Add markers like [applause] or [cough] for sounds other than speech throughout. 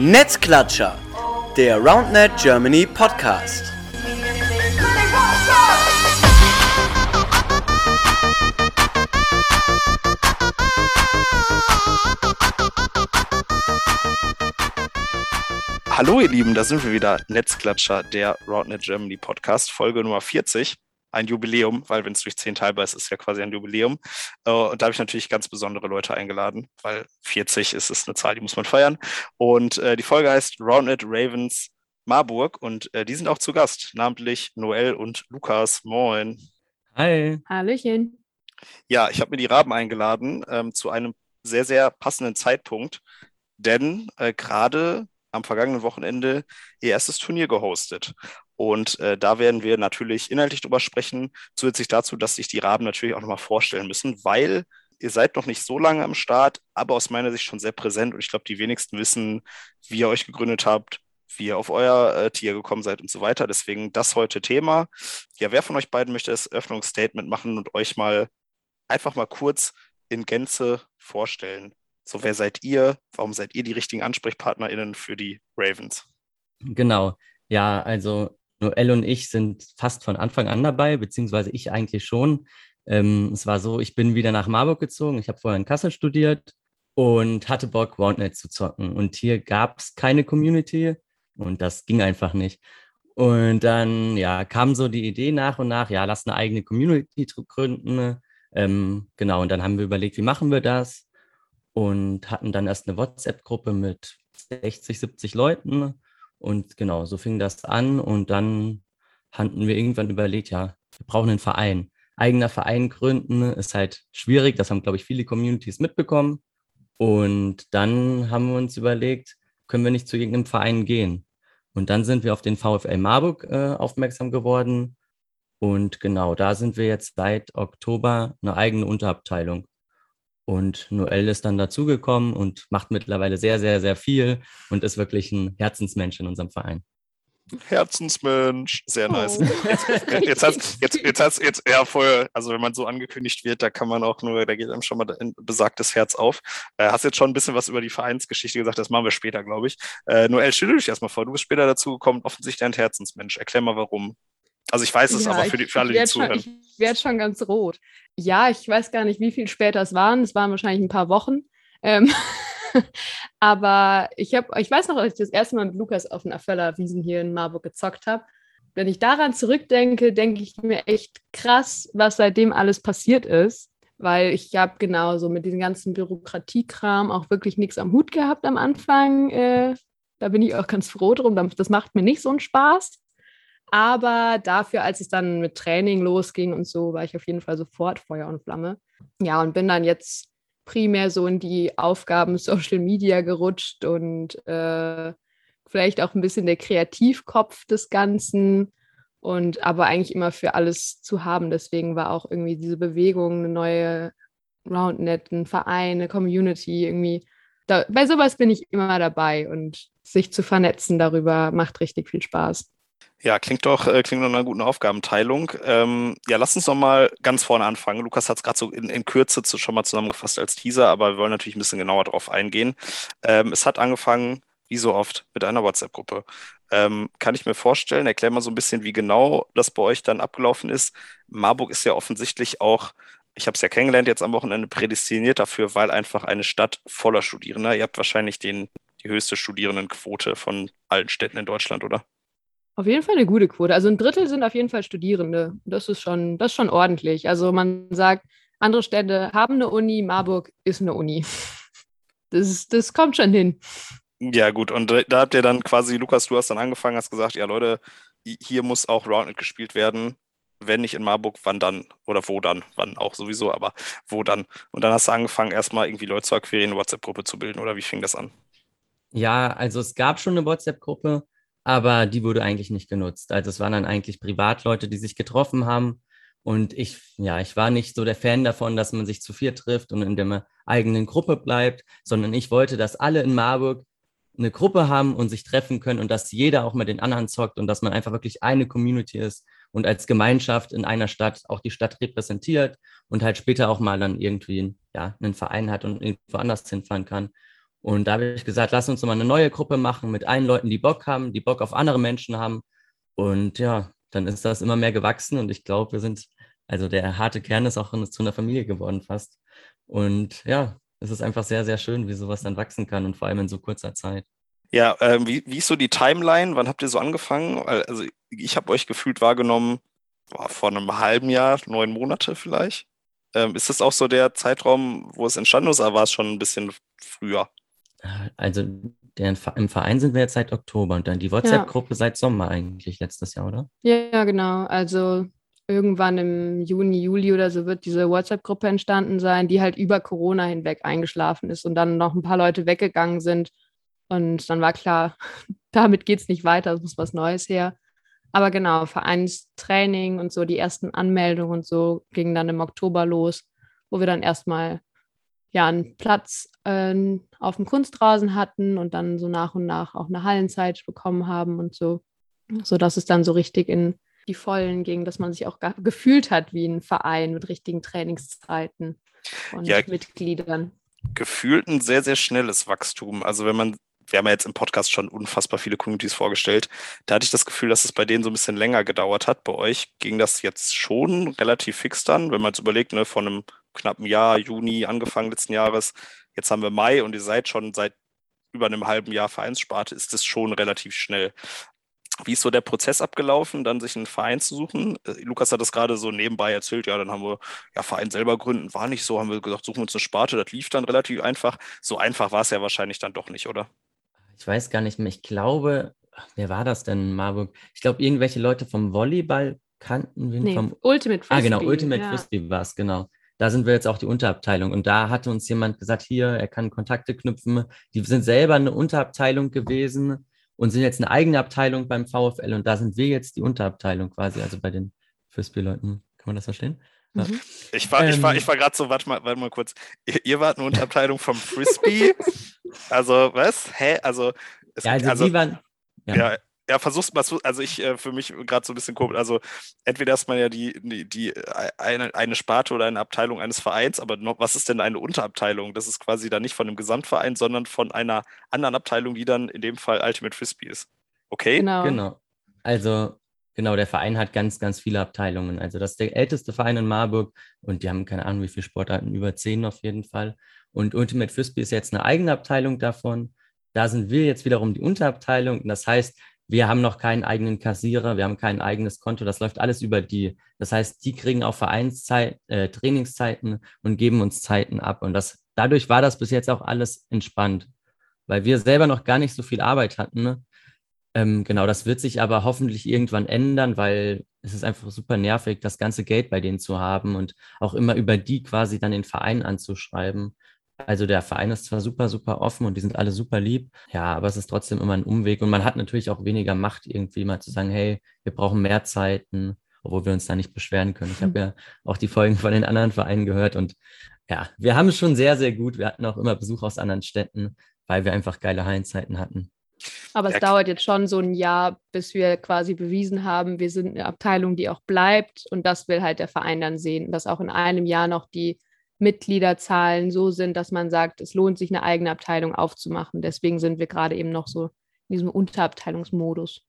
Netzklatscher, der RoundNet Germany Podcast. Hallo ihr Lieben, da sind wir wieder. Netzklatscher, der RoundNet Germany Podcast, Folge Nummer 40 ein Jubiläum, weil wenn es durch zehn teilbar ist, ist es ja quasi ein Jubiläum. Äh, und da habe ich natürlich ganz besondere Leute eingeladen, weil 40 ist es eine Zahl, die muss man feiern. Und äh, die Folge heißt Rounded Ravens Marburg und äh, die sind auch zu Gast, namentlich Noel und Lukas. Moin. Hi. Hallöchen. Ja, ich habe mir die Raben eingeladen ähm, zu einem sehr, sehr passenden Zeitpunkt, denn äh, gerade am vergangenen Wochenende ihr erstes Turnier gehostet. Und äh, da werden wir natürlich inhaltlich drüber sprechen, zusätzlich dazu, dass sich die Raben natürlich auch nochmal vorstellen müssen, weil ihr seid noch nicht so lange am Start, aber aus meiner Sicht schon sehr präsent. Und ich glaube, die wenigsten wissen, wie ihr euch gegründet habt, wie ihr auf euer äh, Tier gekommen seid und so weiter. Deswegen das heute Thema. Ja, wer von euch beiden möchte das Öffnungsstatement machen und euch mal einfach mal kurz in Gänze vorstellen? So, wer seid ihr? Warum seid ihr die richtigen AnsprechpartnerInnen für die Ravens? Genau. Ja, also Noel und ich sind fast von Anfang an dabei, beziehungsweise ich eigentlich schon. Ähm, es war so, ich bin wieder nach Marburg gezogen. Ich habe vorher in Kassel studiert und hatte Bock, Roundnet zu zocken. Und hier gab es keine Community und das ging einfach nicht. Und dann ja, kam so die Idee nach und nach, ja, lass eine eigene Community gründen. Ähm, genau, und dann haben wir überlegt, wie machen wir das? Und hatten dann erst eine WhatsApp-Gruppe mit 60, 70 Leuten und genau, so fing das an und dann hatten wir irgendwann überlegt, ja, wir brauchen einen Verein. Eigener Verein gründen ist halt schwierig, das haben, glaube ich, viele Communities mitbekommen. Und dann haben wir uns überlegt, können wir nicht zu irgendeinem Verein gehen? Und dann sind wir auf den VfL Marburg äh, aufmerksam geworden. Und genau, da sind wir jetzt seit Oktober eine eigene Unterabteilung. Und Noel ist dann dazugekommen und macht mittlerweile sehr, sehr, sehr viel und ist wirklich ein Herzensmensch in unserem Verein. Herzensmensch, sehr nice. Oh. [laughs] Jetzt, jetzt hat's, jetzt, jetzt hat's, jetzt, ja, voll, also wenn man so angekündigt wird, da kann man auch nur, da geht einem schon mal ein besagtes Herz auf. Äh, hast jetzt schon ein bisschen was über die Vereinsgeschichte gesagt, das machen wir später, glaube ich. Äh, Noel, stell dich erstmal vor, du bist später dazugekommen, offensichtlich ein Herzensmensch. Erklär mal warum. Also ich weiß es, ja, aber für, die, für alle, die zuhören. Schon, ich werde schon ganz rot. Ja, ich weiß gar nicht, wie viel später es waren. Es waren wahrscheinlich ein paar Wochen. Ähm [laughs] aber ich, hab, ich weiß noch, als ich das erste Mal mit Lukas auf den Affeller Wiesen hier in Marburg gezockt habe. Wenn ich daran zurückdenke, denke ich mir echt krass, was seitdem alles passiert ist. Weil ich habe genauso mit diesem ganzen Bürokratiekram auch wirklich nichts am Hut gehabt am Anfang. Äh, da bin ich auch ganz froh drum. Das macht mir nicht so einen Spaß. Aber dafür, als es dann mit Training losging und so, war ich auf jeden Fall sofort Feuer und Flamme. Ja, und bin dann jetzt primär so in die Aufgaben [laughs] Social Media gerutscht und äh, vielleicht auch ein bisschen der Kreativkopf des Ganzen und aber eigentlich immer für alles zu haben. Deswegen war auch irgendwie diese Bewegung, eine neue Roundnet, ein Verein, eine Community irgendwie. Da, bei sowas bin ich immer dabei und sich zu vernetzen darüber macht richtig viel Spaß. Ja, klingt doch, äh, klingt nach einer guten Aufgabenteilung. Ähm, ja, lass uns noch mal ganz vorne anfangen. Lukas hat es gerade so in, in Kürze zu, schon mal zusammengefasst als Teaser, aber wir wollen natürlich ein bisschen genauer darauf eingehen. Ähm, es hat angefangen, wie so oft, mit einer WhatsApp-Gruppe. Ähm, kann ich mir vorstellen, erklär mal so ein bisschen, wie genau das bei euch dann abgelaufen ist. Marburg ist ja offensichtlich auch, ich habe es ja kennengelernt, jetzt am Wochenende prädestiniert dafür, weil einfach eine Stadt voller Studierender. Ihr habt wahrscheinlich den, die höchste Studierendenquote von allen Städten in Deutschland, oder? Auf jeden Fall eine gute Quote. Also ein Drittel sind auf jeden Fall Studierende. Das ist schon, das ist schon ordentlich. Also man sagt, andere Städte haben eine Uni, Marburg ist eine Uni. [laughs] Das, das kommt schon hin. Ja, gut. Und da habt ihr dann quasi, Lukas, du hast dann angefangen, hast gesagt, ja Leute, hier muss auch Roundnet gespielt werden. Wenn nicht in Marburg, wann dann? Oder wo dann? Wann auch sowieso, aber wo dann? Und dann hast du angefangen, erstmal irgendwie Leute zu akquirieren, eine WhatsApp-Gruppe zu bilden, oder wie fing das an? Ja, also es gab schon eine WhatsApp-Gruppe aber die wurde eigentlich nicht genutzt. Also es waren dann eigentlich Privatleute, die sich getroffen haben. Und ich, ja, ich war nicht so der Fan davon, dass man sich zu vier trifft und in der eigenen Gruppe bleibt, sondern ich wollte, dass alle in Marburg eine Gruppe haben und sich treffen können und dass jeder auch mit den anderen zockt und dass man einfach wirklich eine Community ist und als Gemeinschaft in einer Stadt auch die Stadt repräsentiert und halt später auch mal dann irgendwie ja, einen Verein hat und irgendwo anders hinfahren kann. Und da habe ich gesagt, lass uns mal eine neue Gruppe machen mit allen Leuten, die Bock haben, die Bock auf andere Menschen haben. Und ja, dann ist das immer mehr gewachsen und ich glaube, wir sind, also der harte Kern ist auch zu einer Familie geworden fast. Und ja, es ist einfach sehr, sehr schön, wie sowas dann wachsen kann und vor allem in so kurzer Zeit. Ja, äh, wie, wie ist so die Timeline? Wann habt ihr so angefangen? Also ich habe euch gefühlt wahrgenommen, boah, vor einem halben Jahr, neun Monate vielleicht. Ähm, ist das auch so der Zeitraum, wo es entstanden ist, oder war es schon ein bisschen früher? Also der, im Verein sind wir jetzt seit Oktober und dann die WhatsApp-Gruppe ja. seit Sommer eigentlich letztes Jahr, oder? Ja, genau. Also irgendwann im Juni, Juli oder so wird diese WhatsApp-Gruppe entstanden sein, die halt über Corona hinweg eingeschlafen ist und dann noch ein paar Leute weggegangen sind. Und dann war klar, [laughs] damit geht es nicht weiter, es muss was Neues her. Aber genau, Vereinstraining und so, die ersten Anmeldungen und so gingen dann im Oktober los, wo wir dann erstmal ja einen Platz äh, auf dem Kunstrasen hatten und dann so nach und nach auch eine Hallenzeit bekommen haben und so, sodass es dann so richtig in die Vollen ging, dass man sich auch gefühlt hat wie ein Verein mit richtigen Trainingszeiten und ja, Mitgliedern. Gefühlt ein sehr, sehr schnelles Wachstum. Also wenn man wir haben ja jetzt im Podcast schon unfassbar viele Communities vorgestellt. Da hatte ich das Gefühl, dass es bei denen so ein bisschen länger gedauert hat. Bei euch ging das jetzt schon relativ fix dann, wenn man jetzt überlegt, ne, von einem knappen Jahr, Juni angefangen letzten Jahres, jetzt haben wir Mai und ihr seid schon seit über einem halben Jahr Vereinssparte, ist das schon relativ schnell. Wie ist so der Prozess abgelaufen, dann sich einen Verein zu suchen? Äh, Lukas hat das gerade so nebenbei erzählt, ja, dann haben wir ja Verein selber gründen, war nicht so, haben wir gesagt, suchen wir uns eine Sparte, das lief dann relativ einfach. So einfach war es ja wahrscheinlich dann doch nicht, oder? ich weiß gar nicht mehr, ich glaube, wer war das denn in Marburg? Ich glaube, irgendwelche Leute vom Volleyball kannten wir nee, vom Ultimate Frisbee. Ah, genau, Ultimate ja. Frisbee war es, genau. Da sind wir jetzt auch die Unterabteilung. Und da hatte uns jemand gesagt, hier, er kann Kontakte knüpfen. Die sind selber eine Unterabteilung gewesen und sind jetzt eine eigene Abteilung beim VfL. Und da sind wir jetzt die Unterabteilung quasi, also bei den Frisbee-Leuten. Kann man das verstehen? Ja. Mhm. Ich war, ähm, ich war, ich war gerade so, warte mal, warte mal kurz. Ihr, ihr wart eine Unterabteilung vom Frisbee. [laughs] also, was? Hä? Also, es, ja, also, also die waren. Ja. ja, ja, versuch's mal, also ich äh, für mich gerade so ein bisschen komisch. Also entweder ist man ja die, die, die äh, eine, eine Sparte oder eine Abteilung eines Vereins, aber noch, was ist denn eine Unterabteilung? Das ist quasi dann nicht von einem Gesamtverein, sondern von einer anderen Abteilung, die dann in dem Fall Ultimate Frisbee ist. Okay? Genau. genau. Also Genau, der Verein hat ganz, ganz viele Abteilungen. Also das ist der älteste Verein in Marburg und die haben keine Ahnung, wie viele Sportarten, über zehn auf jeden Fall. Und Ultimate Frisbee ist jetzt eine eigene Abteilung davon. Da sind wir jetzt wiederum die Unterabteilung. Das heißt, wir haben noch keinen eigenen Kassierer, wir haben kein eigenes Konto. Das läuft alles über die. Das heißt, die kriegen auch Vereinszeit, äh, Trainingszeiten und geben uns Zeiten ab. Und das, dadurch war das bis jetzt auch alles entspannt, weil wir selber noch gar nicht so viel Arbeit hatten. Ne? Ähm, genau, das wird sich aber hoffentlich irgendwann ändern, weil es ist einfach super nervig, das ganze Geld bei denen zu haben und auch immer über die quasi dann den Verein anzuschreiben. Also der Verein ist zwar super, super offen und die sind alle super lieb, ja, aber es ist trotzdem immer ein Umweg und man hat natürlich auch weniger Macht, irgendwie mal zu sagen, hey, wir brauchen mehr Zeiten, obwohl wir uns da nicht beschweren können. Ich habe ja auch die Folgen von den anderen Vereinen gehört und ja, wir haben es schon sehr, sehr gut. Wir hatten auch immer Besuch aus anderen Städten, weil wir einfach geile Hallenzeiten hatten. Aber es ja. dauert jetzt schon so ein Jahr, bis wir quasi bewiesen haben, wir sind eine Abteilung, die auch bleibt. Und das will halt der Verein dann sehen, dass auch in einem Jahr noch die Mitgliederzahlen so sind, dass man sagt, es lohnt sich, eine eigene Abteilung aufzumachen. Deswegen sind wir gerade eben noch so in diesem Unterabteilungsmodus.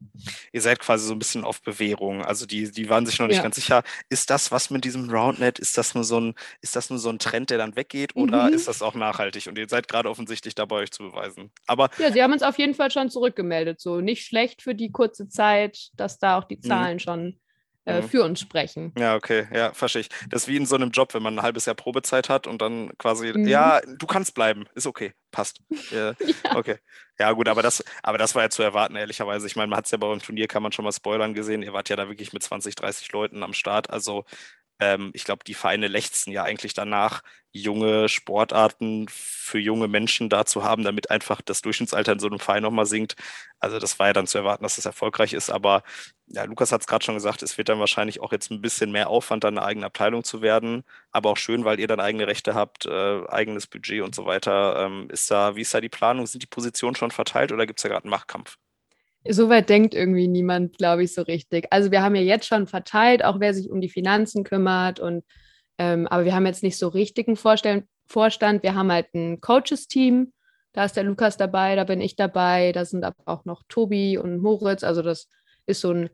Ihr seid quasi so ein bisschen auf Bewährung. Also die, die waren sich noch nicht ja. ganz sicher, ist das was mit diesem Roundnet? Ist das nur so ein, ist das nur so ein Trend, der dann weggeht oder mhm. ist das auch nachhaltig? Und ihr seid gerade offensichtlich dabei, euch zu beweisen. Aber ja, sie haben uns auf jeden Fall schon zurückgemeldet. So nicht schlecht für die kurze Zeit, dass da auch die mhm. Zahlen mhm. schon äh, für uns sprechen. Ja, okay, ja, verstehe ich. Das ist wie in so einem Job, wenn man ein halbes Jahr Probezeit hat und dann quasi, mhm. ja, du kannst bleiben, ist okay, passt. [laughs] ja. Okay. Ja, gut, aber das, aber das war ja zu erwarten, ehrlicherweise. Ich meine, man hat es ja bei eurem Turnier, kann man schon mal spoilern gesehen. Ihr wart ja da wirklich mit 20, 30 Leuten am Start. Also ähm, ich glaube, die Vereine lechzen ja eigentlich danach, junge Sportarten für junge Menschen da zu haben, damit einfach das Durchschnittsalter in so einem Verein nochmal sinkt. Also das war ja dann zu erwarten, dass das erfolgreich ist. Aber ja, Lukas hat es gerade schon gesagt, es wird dann wahrscheinlich auch jetzt ein bisschen mehr Aufwand, dann eine eigene Abteilung zu werden. Aber auch schön, weil ihr dann eigene Rechte habt, äh, eigenes Budget und so weiter. Ähm, ist da, wie ist da die Planung? Sind die Positionen schon verteilt oder gibt es da gerade einen Machtkampf? Soweit denkt irgendwie niemand, glaube ich, so richtig. Also wir haben ja jetzt schon verteilt, auch wer sich um die Finanzen kümmert und ähm, aber wir haben jetzt nicht so richtigen Vorstand. Vorstand. Wir haben halt ein Coaches-Team, Da ist der Lukas dabei, da bin ich dabei, da sind aber auch noch Tobi und Moritz. Also das ist so ein,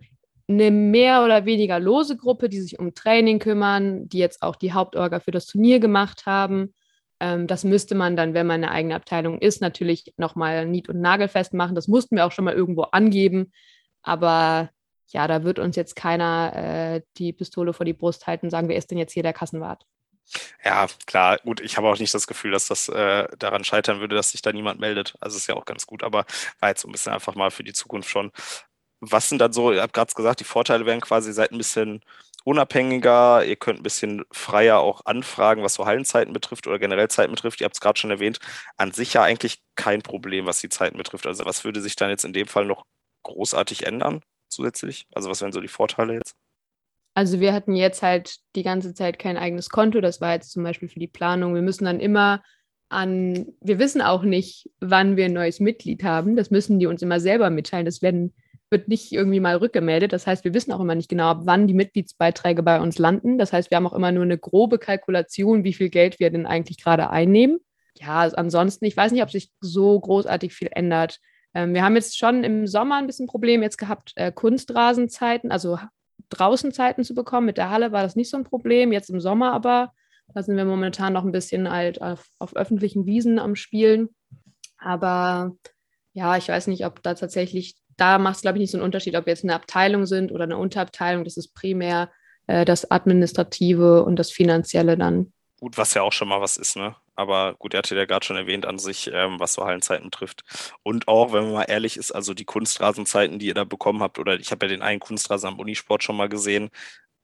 eine mehr oder weniger lose Gruppe, die sich um Training kümmern, die jetzt auch die Hauptorga für das Turnier gemacht haben. Ähm, das müsste man dann, wenn man eine eigene Abteilung ist, natürlich nochmal nied- und nagelfest machen. Das mussten wir auch schon mal irgendwo angeben. Aber ja, da wird uns jetzt keiner äh, die Pistole vor die Brust halten und sagen, wer ist denn jetzt hier der Kassenwart? Ja, klar, gut, ich habe auch nicht das Gefühl, dass das äh, daran scheitern würde, dass sich da niemand meldet. Also ist ja auch ganz gut, aber war jetzt so ein bisschen einfach mal für die Zukunft schon. Was sind dann so, ihr habt gerade gesagt, die Vorteile wären quasi, seid ein bisschen unabhängiger, ihr könnt ein bisschen freier auch anfragen, was so Hallenzeiten betrifft oder generell Zeiten betrifft. Ihr habt es gerade schon erwähnt, an sich ja eigentlich kein Problem, was die Zeiten betrifft. Also was würde sich dann jetzt in dem Fall noch großartig ändern zusätzlich? Also was wären so die Vorteile jetzt? Also wir hatten jetzt halt die ganze Zeit kein eigenes Konto. Das war jetzt zum Beispiel für die Planung. Wir müssen dann immer an, wir wissen auch nicht, wann wir ein neues Mitglied haben. Das müssen die uns immer selber mitteilen. Das werden, wird nicht irgendwie mal rückgemeldet. Das heißt, wir wissen auch immer nicht genau, wann die Mitgliedsbeiträge bei uns landen. Das heißt, wir haben auch immer nur eine grobe Kalkulation, wie viel Geld wir denn eigentlich gerade einnehmen. Ja, ansonsten, ich weiß nicht, ob sich so großartig viel ändert. Ähm, wir haben jetzt schon im Sommer ein bisschen Problem jetzt gehabt, äh, Kunstrasenzeiten, also draußen Zeiten zu bekommen. Mit der Halle war das nicht so ein Problem. Jetzt im Sommer aber, da sind wir momentan noch ein bisschen halt auf, auf öffentlichen Wiesen am Spielen. Aber ja, ich weiß nicht, ob da tatsächlich, da macht es, glaube ich, nicht so einen Unterschied, ob wir jetzt eine Abteilung sind oder eine Unterabteilung. Das ist primär äh, das Administrative und das Finanzielle dann. Gut, was ja auch schon mal was ist, ne? Aber gut, er hatte ja gerade schon erwähnt an sich, ähm, was so Hallenzeiten betrifft. Und auch, wenn man mal ehrlich ist, also die Kunstrasenzeiten, die ihr da bekommen habt, oder ich habe ja den einen Kunstrasen am Unisport schon mal gesehen,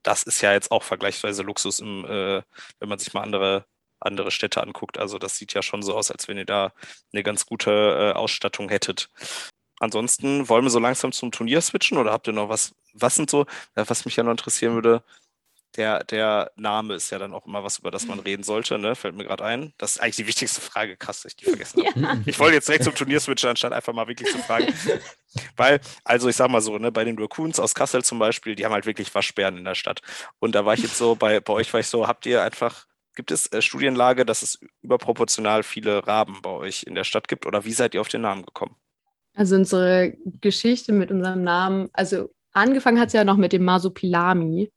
das ist ja jetzt auch vergleichsweise Luxus, im, äh, wenn man sich mal andere, andere Städte anguckt. Also das sieht ja schon so aus, als wenn ihr da eine ganz gute äh, Ausstattung hättet. Ansonsten wollen wir so langsam zum Turnier switchen oder habt ihr noch was? Was sind so, was mich ja noch interessieren würde, der, der Name ist ja dann auch immer was, über das man [laughs] reden sollte, ne? Fällt mir gerade ein. Das ist eigentlich die wichtigste Frage. Krass, dass ich die vergessen habe. Ja. Ich wollte jetzt direkt zum Turnier switchen, anstatt einfach mal wirklich zu fragen. [laughs] Weil, also ich sag mal so, ne, bei den Raccoons aus Kassel zum Beispiel, die haben halt wirklich Waschbären in der Stadt. Und da war ich jetzt so, bei, bei euch war ich so, habt ihr einfach, gibt es äh, Studienlage, dass es überproportional viele Raben bei euch in der Stadt gibt? Oder wie seid ihr auf den Namen gekommen? Also unsere Geschichte mit unserem Namen, also angefangen hat es ja noch mit dem Masopilami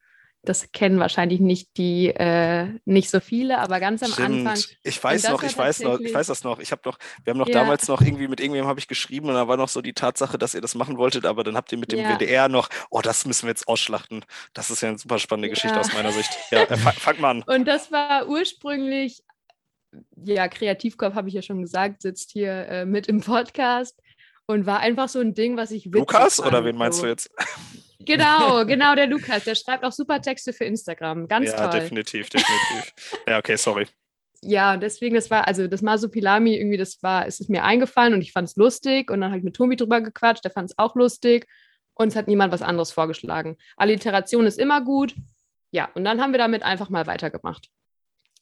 das kennen wahrscheinlich nicht die, äh, nicht so viele, aber ganz am Stimmt. Anfang. Ich weiß noch, ich weiß noch, ich weiß das noch. Ich habe noch, wir haben noch ja. damals noch irgendwie mit irgendwem habe ich geschrieben und da war noch so die Tatsache, dass ihr das machen wolltet, aber dann habt ihr mit dem ja. WDR noch, oh, das müssen wir jetzt ausschlachten. Das ist ja eine super spannende ja. Geschichte aus meiner Sicht. Ja, äh, fang, fang mal an. [laughs] Und das war ursprünglich, ja, Kreativkopf habe ich ja schon gesagt, sitzt hier äh, mit im Podcast und war einfach so ein Ding, was ich Lukas oder wen meinst du jetzt? [laughs] Genau, [laughs] genau, der Lukas. Der schreibt auch super Texte für Instagram. Ganz ja, toll. Ja, definitiv, definitiv. [laughs] ja, okay, sorry. Ja, deswegen, das war, also das Masupilami, irgendwie, das war, es ist mir eingefallen und ich fand es lustig und dann habe ich mit Tobi drüber gequatscht, der fand es auch lustig und es hat niemand was anderes vorgeschlagen. Alliteration ist immer gut. Ja, und dann haben wir damit einfach mal weitergemacht.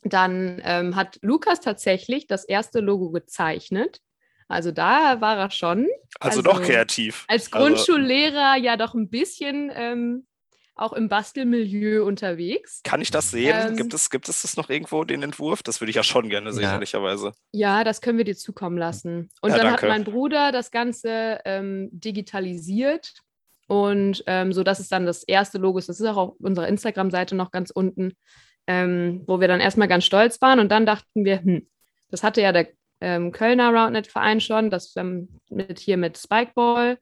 Dann ähm, hat Lukas tatsächlich das erste Logo gezeichnet also da war er schon. Also, also doch kreativ. Als also Grundschullehrer also, ja doch ein bisschen ähm, auch im Bastelmilieu unterwegs. Kann ich das sehen? Ähm, gibt, es, gibt es das noch irgendwo, den Entwurf? Das würde ich ja schon gerne sehen, ja. ehrlicherweise. Ja, das können wir dir zukommen lassen. Und ja, dann danke. hat mein Bruder das Ganze ähm, digitalisiert. Und ähm, so, das ist dann das erste Logo. Das ist auch auf unserer Instagram-Seite noch ganz unten, ähm, wo wir dann erstmal ganz stolz waren. Und dann dachten wir, hm, das hatte ja der ähm, Kölner Roundnet-Verein schon, das ähm, mit hier mit Spikeball.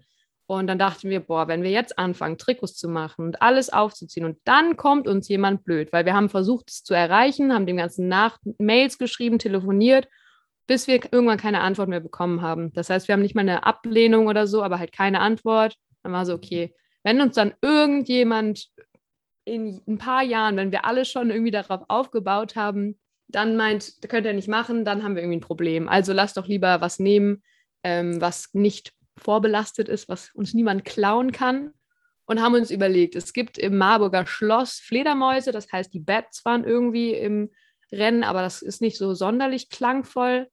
Und dann dachten wir, boah, wenn wir jetzt anfangen, Trikots zu machen und alles aufzuziehen und dann kommt uns jemand blöd, weil wir haben versucht, es zu erreichen, haben dem ganzen nach Mails geschrieben, telefoniert, bis wir irgendwann keine Antwort mehr bekommen haben. Das heißt, wir haben nicht mal eine Ablehnung oder so, aber halt keine Antwort. Dann war so, okay, wenn uns dann irgendjemand in ein paar Jahren, wenn wir alle schon irgendwie darauf aufgebaut haben, dann meint, könnt ihr nicht machen, dann haben wir irgendwie ein Problem. Also lasst doch lieber was nehmen, ähm, was nicht vorbelastet ist, was uns niemand klauen kann. Und haben uns überlegt, es gibt im Marburger Schloss Fledermäuse, das heißt, die Bats waren irgendwie im Rennen, aber das ist nicht so sonderlich klangvoll.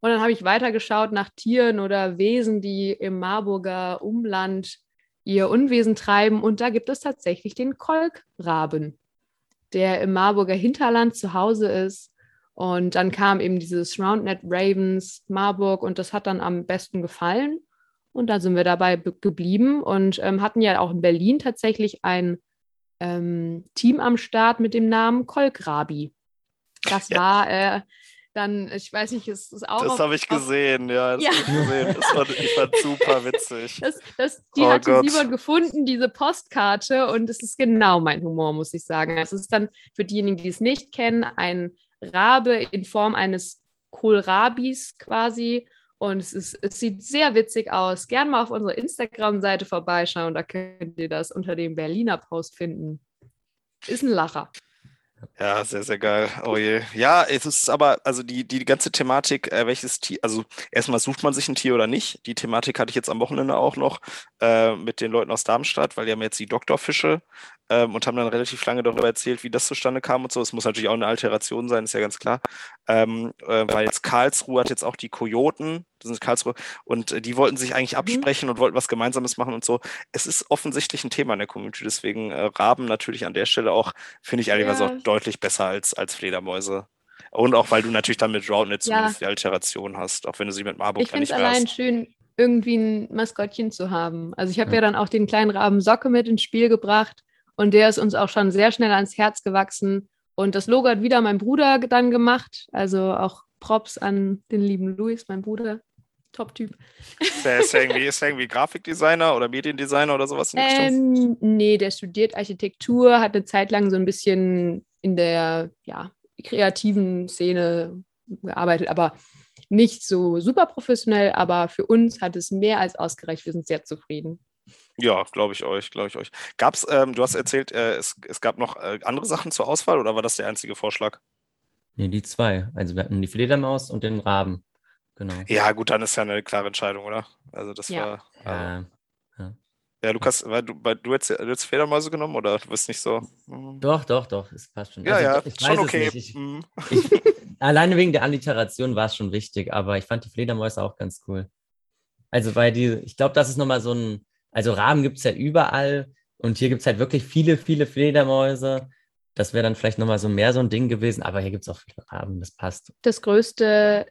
Und dann habe ich weitergeschaut nach Tieren oder Wesen, die im Marburger Umland ihr Unwesen treiben. Und da gibt es tatsächlich den Kolkraben, der im Marburger Hinterland zu Hause ist Und dann kam eben dieses Roundnet Ravens Marburg und das hat dann am besten gefallen. Und da sind wir dabei geblieben und ähm, hatten ja auch in Berlin tatsächlich ein ähm, Team am Start mit dem Namen Kolkrabi. Das ja. war äh, dann, ich weiß nicht, es ist auch. Das habe ich gesehen, ja. Das, ja. Ich, gesehen. das fand, ich fand super witzig. Das, das, die oh hatte Gott. Simon gefunden, diese Postkarte, und es ist genau mein Humor, muss ich sagen. Es ist dann für diejenigen, die es nicht kennen, ein Rabe in Form eines Kohlrabis quasi. Und es, ist, es sieht sehr witzig aus. Gerne mal auf unserer Instagram-Seite vorbeischauen, da könnt ihr das unter dem Berliner Post finden. Ist ein Lacher. Ja, sehr, sehr geil. Oh je. Ja, es ist aber, also die, die ganze Thematik, äh, welches Tier, also erstmal sucht man sich ein Tier oder nicht. Die Thematik hatte ich jetzt am Wochenende auch noch äh, mit den Leuten aus Darmstadt, weil die haben jetzt die Doktorfische ähm, und haben dann relativ lange darüber erzählt, wie das zustande kam und so. Es muss natürlich auch eine Alteration sein, ist ja ganz klar. Ähm, äh, weil jetzt Karlsruhe hat jetzt auch die Kojoten, das sind Karlsruhe, und äh, die wollten sich eigentlich mhm. absprechen und wollten was Gemeinsames machen und so. Es ist offensichtlich ein Thema in der Community, deswegen äh, Raben natürlich an der Stelle auch, finde ich ehrlicherweise ja. auch deutlich besser als, als Fledermäuse. Und auch, weil du natürlich dann mit Roundnet zumindest ja. die Alteration hast, auch wenn du sie mit Marburg ich nicht Ich finde es allein schön, irgendwie ein Maskottchen zu haben. Also ich habe ja. ja dann auch den kleinen Raben Socke mit ins Spiel gebracht und der ist uns auch schon sehr schnell ans Herz gewachsen. Und das Logo hat wieder mein Bruder dann gemacht. Also auch Props an den lieben Luis, mein Bruder. Top-Typ. Der ist irgendwie, ist irgendwie Grafikdesigner oder Mediendesigner oder sowas? Ähm, nee, der studiert Architektur, hat eine Zeit lang so ein bisschen in der ja, kreativen Szene gearbeitet, aber nicht so super professionell. Aber für uns hat es mehr als ausgereicht. Wir sind sehr zufrieden. Ja, glaube ich euch, glaube ich euch. Gab es, ähm, du hast erzählt, äh, es, es gab noch äh, andere Sachen zur Auswahl oder war das der einzige Vorschlag? Nee, die zwei. Also wir hatten die Fledermaus und den Raben. Genau. Ja, gut, dann ist ja eine klare Entscheidung, oder? Also das ja. war. Ja. ja. ja. Lukas, weil du, weil du, jetzt, du jetzt Fledermäuse genommen oder du bist nicht so. Hm. Doch, doch, doch, es passt schon. Ja, also, ja, ich, schon okay. Ich, mhm. [laughs] ich, alleine wegen der Alliteration war es schon wichtig, aber ich fand die Fledermäuse auch ganz cool. Also, weil die, ich glaube, das ist nochmal so ein also Raben gibt es ja überall und hier gibt es halt wirklich viele, viele Fledermäuse. Das wäre dann vielleicht nochmal so mehr so ein Ding gewesen, aber hier gibt es auch viele Raben, das passt. Das größte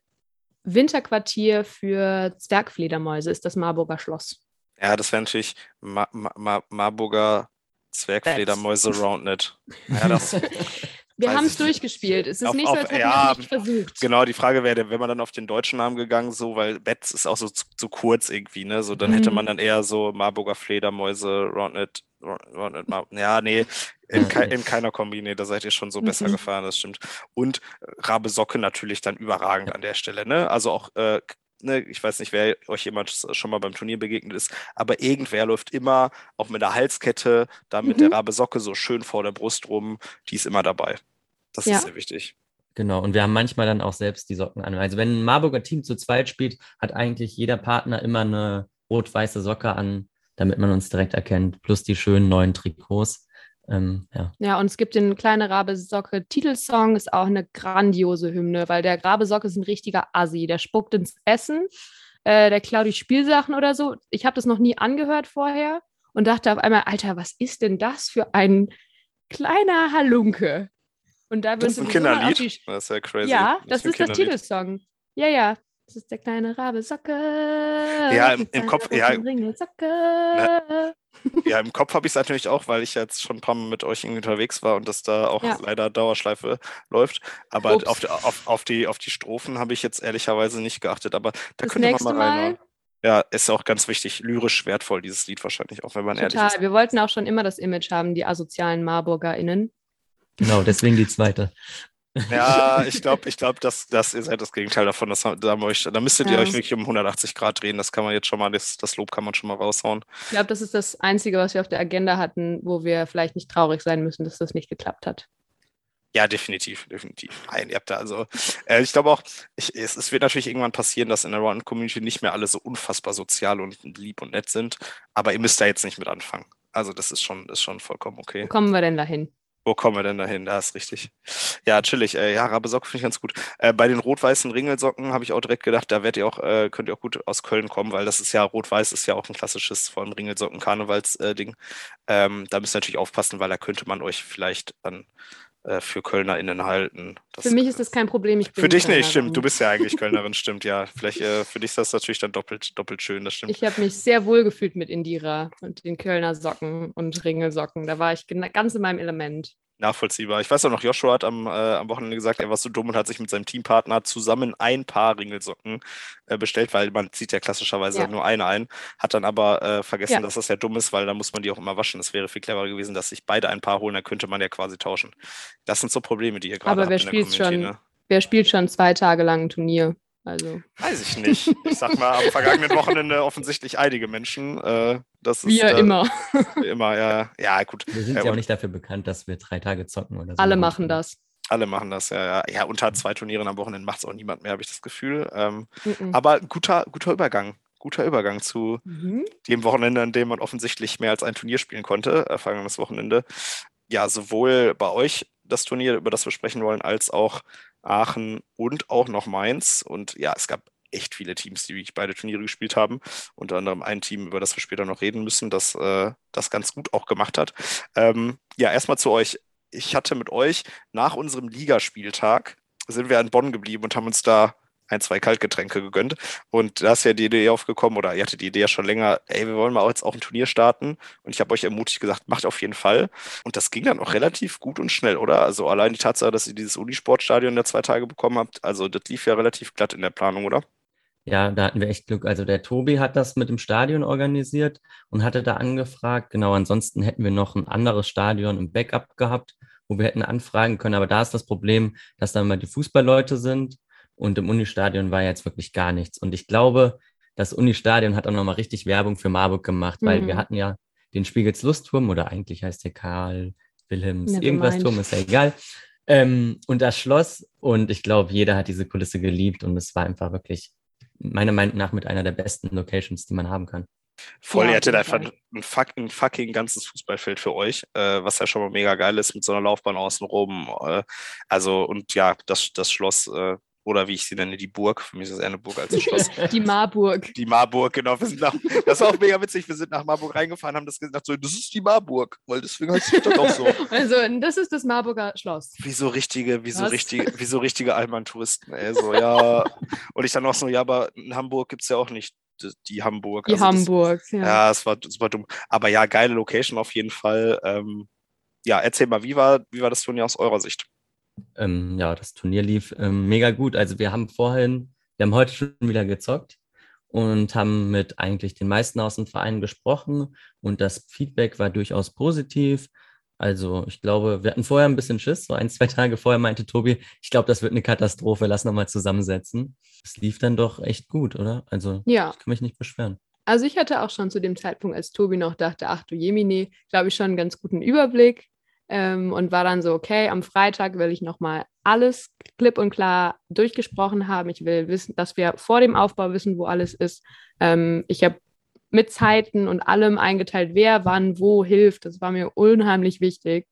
Winterquartier für Zwergfledermäuse ist das Marburger Schloss. Ja, das wäre natürlich Ma Ma Marburger Zwergfledermäuse Roundnet. [laughs] Ja, das, [laughs] Wir haben es durchgespielt. Es ist auf, nicht so, als hätten ja, nicht versucht. Genau, die Frage wäre, wenn man dann auf den deutschen Namen gegangen, so, weil Betz ist auch so zu, zu kurz irgendwie, ne? So, dann mhm. hätte man dann eher so Marburger Fledermäuse, Roundnet, Roundnet, ja, nee, in, ke in, keiner Kombi, nee, da seid ihr schon so mhm. besser gefahren, das stimmt. Und Rabe Socke natürlich dann überragend an der Stelle, ne? Also auch äh, Ne, ich weiß nicht, wer euch jemand schon mal beim Turnier begegnet ist, aber irgendwer läuft immer auch mit der Halskette, da mit mhm. der Rabe Socke so schön vor der Brust rum, die ist immer dabei. Das ja. ist sehr wichtig. Genau, und wir haben manchmal dann auch selbst die Socken an. Also wenn ein Marburger Team zu zweit spielt, hat eigentlich jeder Partner immer eine rot-weiße Socke an, damit man uns direkt erkennt, plus die schönen neuen Trikots. Ähm, ja. ja, und es gibt den Kleine Rabe Socke Titelsong, ist auch eine grandiose Hymne, weil der Rabe Socke ist ein richtiger Assi. Der spuckt ins Essen, äh, der klaut die Spielsachen oder so. Ich habe das noch nie angehört vorher und dachte auf einmal, Alter, was ist denn das für ein kleiner Halunke? Und da das ist ein Kinderlied. Die... Das ist ja crazy. Ja, das, das ist, ist das Titelsong. Ja, ja. Das ist der kleine Rabe Socke. Ja, im, im Kopf. Ja, Na, ja, im Kopf habe ich es natürlich auch, weil ich jetzt schon ein paar Mal mit euch irgendwie unterwegs war und das da auch ja. leider Dauerschleife läuft. Aber auf die, auf, auf, die, auf die Strophen habe ich jetzt ehrlicherweise nicht geachtet. Aber da das könnte man mal reinhauen. Ja, ist auch ganz wichtig, lyrisch wertvoll, dieses Lied wahrscheinlich, auch wenn man Total. ehrlich ist. Wir wollten auch schon immer das Image haben, die asozialen MarburgerInnen. Genau, deswegen die zweite. Ja, ich glaube, [laughs] ich glaub, dass, dass ihr seid das Gegenteil davon. Das, da, euch, da müsstet ja. ihr euch wirklich um 180 Grad drehen. Das kann man jetzt schon mal, das, das Lob kann man schon mal raushauen. Ich glaube, das ist das Einzige, was wir auf der Agenda hatten, wo wir vielleicht nicht traurig sein müssen, dass das nicht geklappt hat. Ja, definitiv, definitiv. Nein, ihr habt da also, äh, ich glaube auch, ich, es, es, wird natürlich irgendwann passieren, dass in der Run-Community nicht mehr alle so unfassbar sozial und lieb und nett sind, aber ihr müsst da jetzt nicht mit anfangen. Also das ist schon, ist schon vollkommen okay. Wo kommen wir denn dahin? Wo kommen wir denn dahin? Da ist richtig. Ja, chillig. Äh, ja, Rabesock finde ich ganz gut. Äh, bei den rot-weißen Ringelsocken habe ich auch direkt gedacht, da werdet ihr auch, äh, könnt ihr auch gut aus Köln kommen, weil das ist ja, rot-weiß ist ja auch ein klassisches, allem Ringelsocken-Karnevals-Ding. Ähm, da müsst ihr natürlich aufpassen, weil da könnte man euch vielleicht dann äh, für KölnerInnen halten. Das, für mich ist das kein Problem. für dich nicht, stimmt. Du bist ja eigentlich Kölnerin, stimmt, ja. Vielleicht äh, für dich ist das natürlich dann doppelt, doppelt schön, das stimmt. Ich habe mich sehr wohl gefühlt mit Indira und den Kölner Socken und Ringelsocken. Da war ich ganz in meinem Element nachvollziehbar. Ich weiß auch noch, Joshua hat am, äh, am Wochenende gesagt, er war so dumm und hat sich mit seinem Teampartner zusammen ein Paar Ringelsocken äh, bestellt, weil man zieht ja klassischerweise ja. nur eine ein, hat dann aber äh, vergessen, ja. dass das ja dumm ist, weil da muss man die auch immer waschen. Es wäre viel cleverer gewesen, dass sich beide ein Paar holen, dann könnte man ja quasi tauschen. Das sind so Probleme, die ihr gerade habt in der Community. Schon, ne? Wer spielt schon zwei Tage lang ein Turnier? Also. Weiß ich nicht. Ich sag mal, am vergangenen Wochenende offensichtlich einige Menschen. Äh, das Wie ist, äh, immer. Wie [laughs] immer, ja. Ja, gut. Wir sind ja auch nicht dafür bekannt, dass wir drei Tage zocken oder so. Alle machen das. Alle machen das, ja, ja. Ja, unter zwei Turnieren am Wochenende macht es auch niemand mehr, habe ich das Gefühl. Ähm, mhm. Aber guter, guter Übergang. Guter Übergang zu mhm. dem Wochenende, an dem man offensichtlich mehr als ein Turnier spielen konnte, äh, vergangenes Wochenende. Ja, sowohl bei euch das Turnier, über das wir sprechen wollen, als auch Aachen und auch noch Mainz. Und ja, es gab echt viele Teams, die beide Turniere gespielt haben. Unter anderem ein Team, über das wir später noch reden müssen, das äh, das ganz gut auch gemacht hat. Ähm, ja, erstmal zu euch. Ich hatte mit euch nach unserem Ligaspieltag sind wir in Bonn geblieben und haben uns da ein, zwei Kaltgetränke gegönnt. Und da ist ja die Idee aufgekommen, oder ihr hattet die Idee ja schon länger, ey, wir wollen mal jetzt auch ein Turnier starten. Und ich habe euch ermutigt gesagt, macht auf jeden Fall. Und das ging dann auch relativ gut und schnell, oder? Also allein die Tatsache, dass ihr dieses Unisportstadion der zwei Tage bekommen habt, also das lief ja relativ glatt in der Planung, oder? Ja, da hatten wir echt Glück. Also der Tobi hat das mit dem Stadion organisiert und hatte da angefragt. Genau, ansonsten hätten wir noch ein anderes Stadion im Backup gehabt, wo wir hätten anfragen können. Aber da ist das Problem, dass da immer die Fußballleute sind und im Unistadion war jetzt wirklich gar nichts. Und ich glaube, das Unistadion hat auch nochmal richtig Werbung für Marburg gemacht, weil mhm. wir hatten ja den Spiegels Lustturm oder eigentlich heißt der Karl Wilhelms ja, irgendwas Turm, ist ja egal. Ähm, und das Schloss und ich glaube, jeder hat diese Kulisse geliebt und es war einfach wirklich meiner Meinung nach mit einer der besten Locations, die man haben kann. Voll, ja, ihr hättet einfach ein, fuck, ein, fucking ganzes Fußballfeld für euch, äh, was ja schon mal mega geil ist mit so einer Laufbahn außenrum. Äh, also, und ja, das, das Schloss äh, oder wie ich sie nenne, die Burg. Für mich ist das eher eine Burg als ein Schloss. [laughs] Die Marburg. Die Marburg, genau. Wir sind nach, das war auch mega witzig. Wir sind nach Marburg reingefahren, haben das gesagt, so, das ist die Marburg, weil deswegen heißt es doch so. [laughs] Also, das ist das Marburger Schloss. Wie so richtige, wie so richtige, wie so richtige Allmann-Touristen, ey, so, ja. [laughs] Und ich dann auch so, ja, aber in Hamburg gibt es ja auch nicht die Hamburg. Die also Hamburg, das, ja. Ja, es war super dumm. Aber ja, geile Location auf jeden Fall. Ähm, ja, erzähl mal, wie war, wie war das Turnier aus eurer Sicht? Ähm, ja, das Turnier lief ähm, mega gut. Also wir haben vorhin, wir haben heute schon wieder gezockt und haben mit eigentlich den meisten aus dem Verein gesprochen und das Feedback war durchaus positiv. Also ich glaube, wir hatten vorher ein bisschen Schiss, so ein, zwei Tage vorher meinte Tobi, ich glaube, das wird eine Katastrophe, lass nochmal zusammensetzen. Es lief dann doch echt gut, oder? Also ja. ich kann mich nicht beschweren. Also ich hatte auch schon zu dem Zeitpunkt, als Tobi noch dachte, ach du Jemine, glaube ich schon einen ganz guten Überblick ähm, und war dann so, okay, am Freitag will ich nochmal alles klipp und klar durchgesprochen haben. Ich will wissen, dass wir vor dem Aufbau wissen, wo alles ist. Ähm, ich habe mit Zeiten und allem eingeteilt, wer wann wo hilft. Das war mir unheimlich wichtig.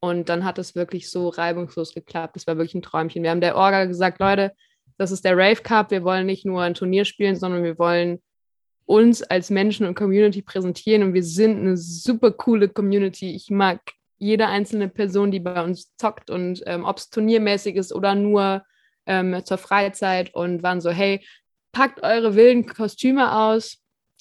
Und dann hat es wirklich so reibungslos geklappt. Das war wirklich ein Träumchen. Wir haben der Orga gesagt, Leute, das ist der Rave Cup. Wir wollen nicht nur ein Turnier spielen, sondern wir wollen uns als Menschen und Community präsentieren. Und wir sind eine super coole Community. Ich mag jede einzelne Person, die bei uns zockt und ähm, ob es turniermäßig ist oder nur ähm, zur Freizeit und waren so, hey, packt eure wilden Kostüme aus.